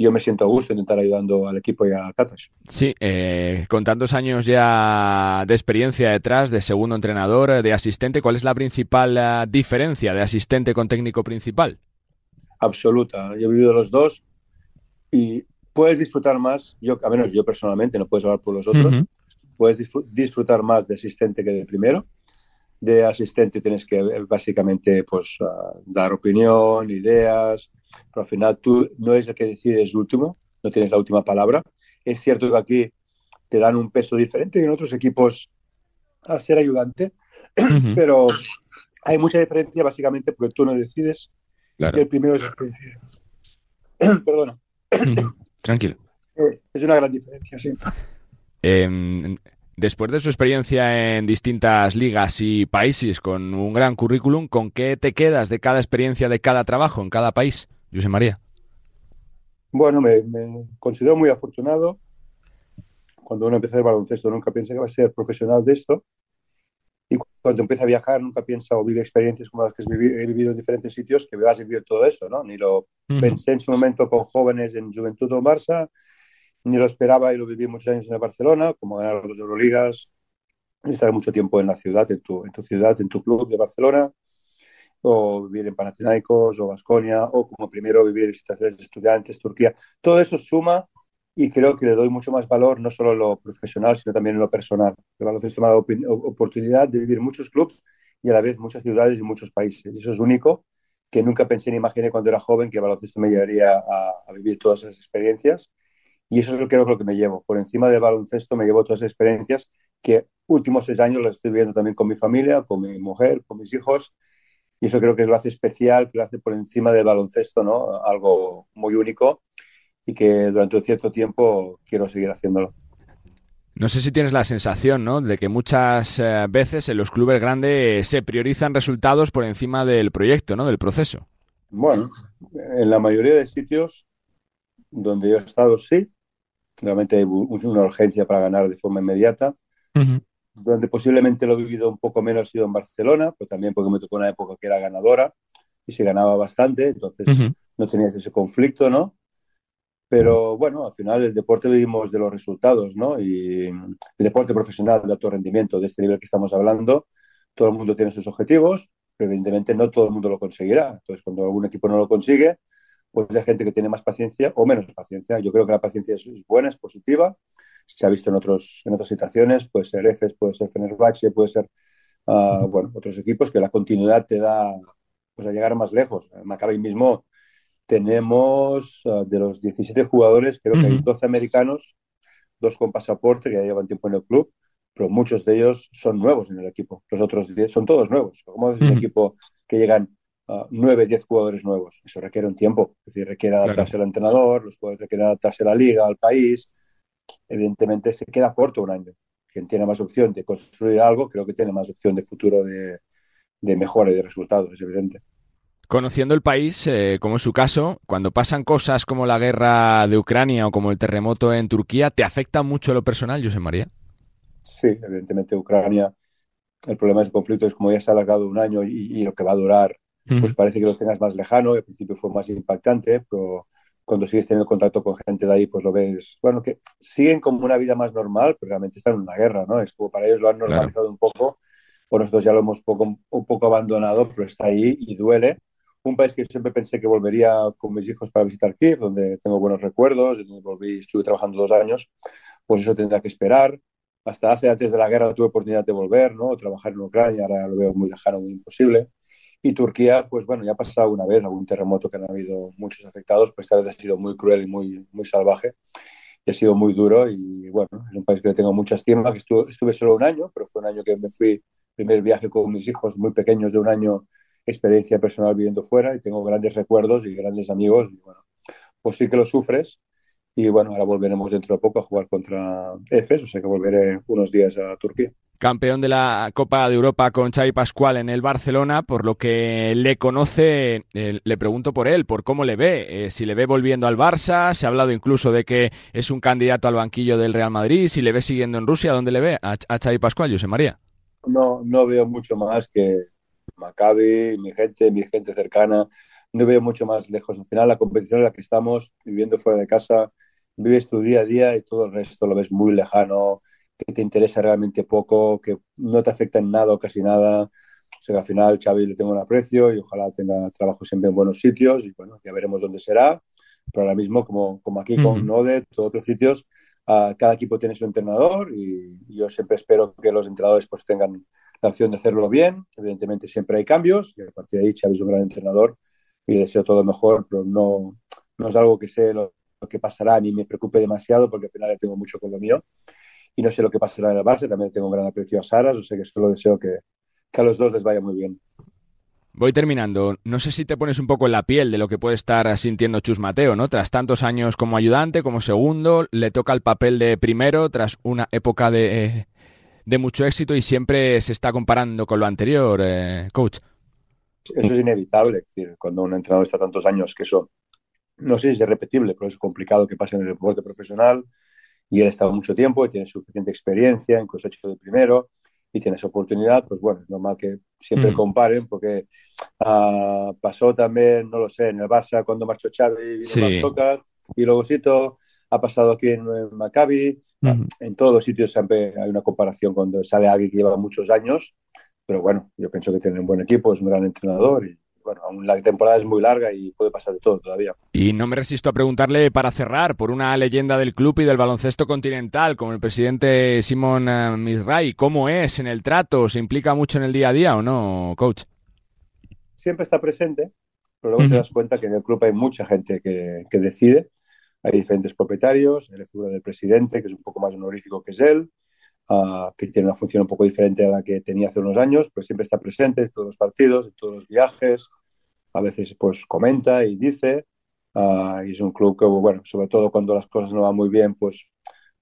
yo me siento a gusto intentar ayudando al equipo y a Catas. Sí, eh, con tantos años ya de experiencia detrás, de segundo entrenador, de asistente, ¿cuál es la principal uh, diferencia de asistente con técnico principal? Absoluta. Yo he vivido los dos y puedes disfrutar más, yo, a menos yo personalmente, no puedes hablar por los otros, puedes disfrutar más de asistente que de primero. De asistente tienes que eh, básicamente pues, uh, dar opinión, ideas, pero al final tú no eres el que decides último, no tienes la última palabra. Es cierto que aquí te dan un peso diferente que en otros equipos a ser ayudante, pero hay mucha diferencia básicamente porque tú no decides claro. que el primero es el. <clears throat> Perdona. Tranquilo. Eh, es una gran diferencia, sí. Em, después de su experiencia en distintas ligas y países con un gran currículum, ¿con qué te quedas de cada experiencia, de cada trabajo en cada país, José María? Bueno, me, considero muy afortunado. Cuando uno empieza el baloncesto nunca piensa que va a ser profesional de esto. Y cuando empieza a viajar nunca piensa o vive experiencias como las que he vivido en diferentes sitios que vas a vivir todo eso, ¿no? Ni lo pensé en su momento con jóvenes en Juventud o Barça, ni lo esperaba y lo viví muchos años en el Barcelona, como ganar dos Euroligas, estar mucho tiempo en la ciudad, en tu, en tu ciudad, en tu club de Barcelona, o vivir en Panathinaikos o Basconia, o como primero vivir en situaciones de estudiantes, Turquía. Todo eso suma y creo que le doy mucho más valor, no solo en lo profesional, sino también en lo personal. El baloncesto me ha dado oportunidad de vivir muchos clubes y a la vez muchas ciudades y muchos países. Eso es único, que nunca pensé ni imaginé cuando era joven que el baloncesto me llevaría a, vivir todas esas experiencias. Y eso es lo creo que lo que me llevo. Por encima del baloncesto me llevo todas esas experiencias que últimos seis años las estoy viviendo también con mi familia, con mi mujer, con mis hijos. Y eso creo que lo hace especial, que lo hace por encima del baloncesto, ¿no? Algo muy único y que durante un cierto tiempo quiero seguir haciéndolo. No sé si tienes la sensación, ¿no? De que muchas eh, veces en los clubes grandes se priorizan resultados por encima del proyecto, ¿no? Del proceso. Bueno, en la mayoría de sitios donde yo he estado sí, Realmente hay una urgencia para ganar de forma inmediata. Donde posiblemente lo he vivido un poco menos ha sido en Barcelona, pero también porque me tocó una época que era ganadora y se ganaba bastante, entonces no tenías ese conflicto, ¿no? Pero bueno, al final el deporte vivimos de los resultados, ¿no? Y el deporte profesional de alto rendimiento, de este nivel que estamos hablando, todo el mundo tiene sus objetivos, pero evidentemente no todo el mundo lo conseguirá. Entonces, cuando algún equipo no lo consigue, pues hay gente que tiene más paciencia o menos paciencia. Yo creo que la paciencia es, buena, es positiva. Se ha visto en, otros, en otras situaciones, puede ser EFES, puede ser Fenerbahce, puede ser, uh, bueno, otros equipos que la continuidad te da pues, a llegar más lejos. Maccabi mismo tenemos uh, de los 17 jugadores, creo que hay 12 americanos, dos con pasaporte que ya llevan tiempo en el club, pero muchos de ellos son nuevos en el equipo. Los otros 10 son todos nuevos. Como es un equipo que llegan uh, 9, 10 jugadores nuevos? Eso requiere un tiempo. Es decir, requiere adaptarse al entrenador, los jugadores requieren adaptarse a la liga, al país. Evidentemente se queda corto un año. Quien tiene más opción de construir algo, creo que tiene más opción de futuro de, de mejora y de resultados, es evidente. Conociendo el país, eh, como es su caso, cuando pasan cosas como la guerra de Ucrania o como el terremoto en Turquía, ¿te afecta mucho lo personal, José María? Sí, evidentemente Ucrania, el problema del conflicto es como ya se ha alargado un año y, lo que va a durar, pues parece que lo tengas más lejano, al principio fue más impactante, pero cuando sigues teniendo contacto con gente de ahí, pues lo ves, bueno, que siguen como una vida más normal, pero realmente están en una guerra, ¿no? Es como para ellos lo han normalizado un poco, o nosotros ya lo hemos poco, un poco abandonado, pero está ahí y duele un país que siempre pensé que volvería con mis hijos para visitar Kiev, donde tengo buenos recuerdos, donde volví, estuve trabajando dos años, pues eso tendrá que esperar. Hasta hace antes de la guerra tuve oportunidad de volver, ¿no? Trabajar en Ucrania, ahora lo veo muy lejano, muy imposible. Y Turquía, pues bueno, ya ha pasado una vez algún terremoto que han habido muchos afectados, pues esta vez ha sido muy cruel y muy, muy salvaje. Y ha sido muy duro y bueno, es un país que tengo mucha estima, que estuve, estuve solo un año, pero fue un año que me fui, primer viaje con mis hijos muy pequeños de un año experiencia personal viviendo fuera y tengo grandes recuerdos y grandes amigos. Y bueno, pues sí que lo sufres. Y bueno, ahora volveremos dentro de poco a jugar contra EFES, o sea que volveré unos días a Turquía. Campeón de la Copa de Europa con Xavi Pascual en el Barcelona, por lo que le conoce, eh, le pregunto por él, por cómo le ve, eh, si le ve volviendo al Barça, se ha hablado incluso de que es un candidato al banquillo del Real Madrid, si le ve siguiendo en Rusia, ¿dónde le ve a, a Xavi Pascual, José María? No, no veo mucho más que, Maccabi, mi gente, mi gente cercana, no veo mucho más lejos. Al final, la competición en la que estamos, viviendo fuera de casa, vives tu día a día y todo el resto lo ves muy lejano, que te interesa realmente poco, que no te afecta en nada o casi nada. O sea, al final Xavi le tengo un aprecio y ojalá tenga trabajo siempre en buenos sitios y bueno, ya veremos dónde será. Pero ahora mismo, como, como aquí con Node, todos otros sitios, uh, cada equipo tiene su entrenador y, y yo siempre espero que los entrenadores pues tengan la opción de hacerlo bien. Evidentemente siempre hay cambios y a partir de ahí Xavi es un gran entrenador y le deseo todo lo mejor, pero no, no es algo que sé lo, que pasará ni me preocupe demasiado porque al final tengo mucho con lo mío y no sé lo que pasará en el base. También tengo un gran aprecio a Saras, o sea que solo deseo que, que a los dos les vaya muy bien. Voy terminando. No sé si te pones un poco en la piel de lo que puede estar sintiendo Chus Mateo, ¿no? Tras tantos años como ayudante, como segundo, le toca el papel de primero tras una época de, eh, de mucho éxito y siempre se está comparando con lo anterior, eh, coach. Eso es inevitable, es decir, cuando un entrenador está tantos años, que eso no sé si es repetible, pero es complicado que pase en el deporte profesional y él ha estado mucho tiempo y tiene suficiente experiencia, incluso ha hecho de primero y tiene esa oportunidad, pues bueno, es normal que siempre mm. comparen porque uh, pasó también, no lo sé, en el Barça cuando marchó Xavi y y luego Sito, ha pasado aquí en, Maccabi, en todos los sitios siempre hay una comparación cuando sale alguien que lleva muchos años, pero bueno, yo pienso que tiene un buen equipo, es un gran entrenador y bueno, aún la temporada es muy larga y puede pasar de todo todavía. Y no me resisto a preguntarle para cerrar por una leyenda del club y del baloncesto continental, como el presidente Simón uh, Misray, ¿cómo es en el trato? ¿Se implica mucho en el día a día o no, coach? Siempre está presente, pero luego te das cuenta que en el club hay mucha gente que, que decide hay diferentes propietarios, la figura del presidente, que es un poco más honorífico que es él, uh, que tiene una función un poco diferente a la que tenía hace unos años, pero siempre está presente en todos los partidos, en todos los viajes, a veces pues comenta y dice, uh, y es un club que, bueno, sobre todo cuando las cosas no van muy bien, pues,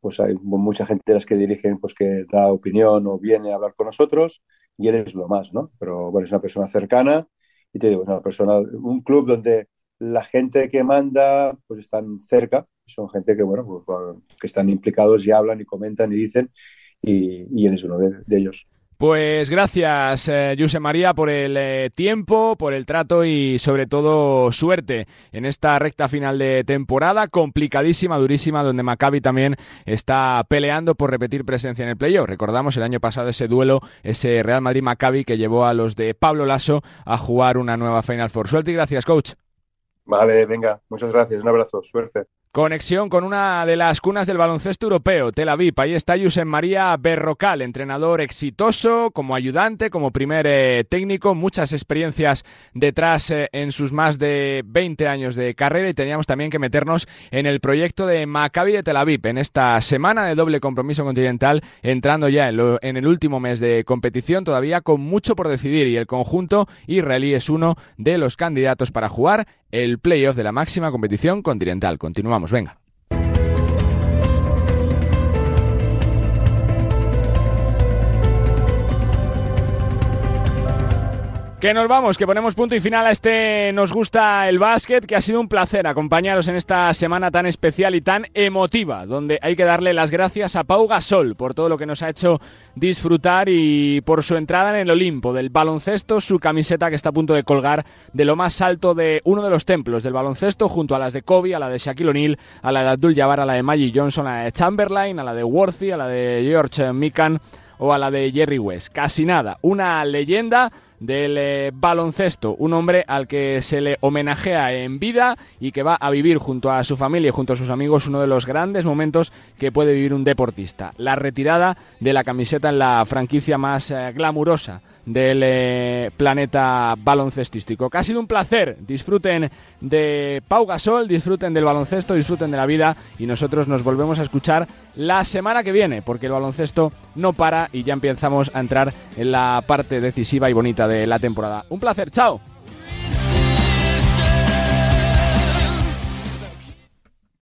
pues hay mucha gente de las que dirigen pues que da opinión o viene a hablar con nosotros, y él es lo más, ¿no? Pero bueno, es una persona cercana, y te digo, es una persona, un club donde la gente que manda pues están cerca, son gente que, bueno, pues, que están implicados y hablan y comentan y dicen, y, y él es uno de ellos. Pues gracias, eh, Jose María, por el eh, tiempo, por el trato y sobre todo suerte en esta recta final de temporada, complicadísima, durísima, donde Maccabi también está peleando por repetir presencia en el playoff. Recordamos el año pasado ese duelo, ese Real Madrid-Maccabi que llevó a los de Pablo Lasso a jugar una nueva Final Four. Suerte y gracias, coach. Vale, venga, muchas gracias, un abrazo, suerte. Conexión con una de las cunas del baloncesto europeo, Tel Aviv. Ahí está Josep María Berrocal, entrenador exitoso, como ayudante, como primer eh, técnico, muchas experiencias detrás eh, en sus más de 20 años de carrera y teníamos también que meternos en el proyecto de Maccabi de Tel Aviv en esta semana de doble compromiso continental, entrando ya en, en el último mes de competición, todavía con mucho por decidir y el conjunto israelí es uno de los candidatos para jugar el playoff de la máxima competición continental. Continuamos, venga. Que nos vamos, que ponemos punto y final a este Nos gusta el básquet, que ha sido un placer acompañaros en esta semana tan especial y tan emotiva, donde hay que darle las gracias a Pau Gasol por todo lo que nos ha hecho disfrutar y por su entrada en el Olimpo del baloncesto, su camiseta que está a punto de colgar de lo más alto de uno de los templos del baloncesto, junto a las de Kobe, a la de Shaquille O'Neal, a la de Abdul Jabbar, a la de Magic Johnson, a la de Chamberlain, a la de Worthy, a la de George Mikan o a la de Jerry West. Casi nada, una leyenda del eh, baloncesto, un hombre al que se le homenajea en vida y que va a vivir junto a su familia y junto a sus amigos uno de los grandes momentos que puede vivir un deportista, la retirada de la camiseta en la franquicia más eh, glamurosa del eh, planeta baloncestístico. Que ha sido un placer. Disfruten de Pau Gasol, disfruten del baloncesto, disfruten de la vida y nosotros nos volvemos a escuchar la semana que viene porque el baloncesto no para y ya empezamos a entrar en la parte decisiva y bonita de la temporada. Un placer, chao.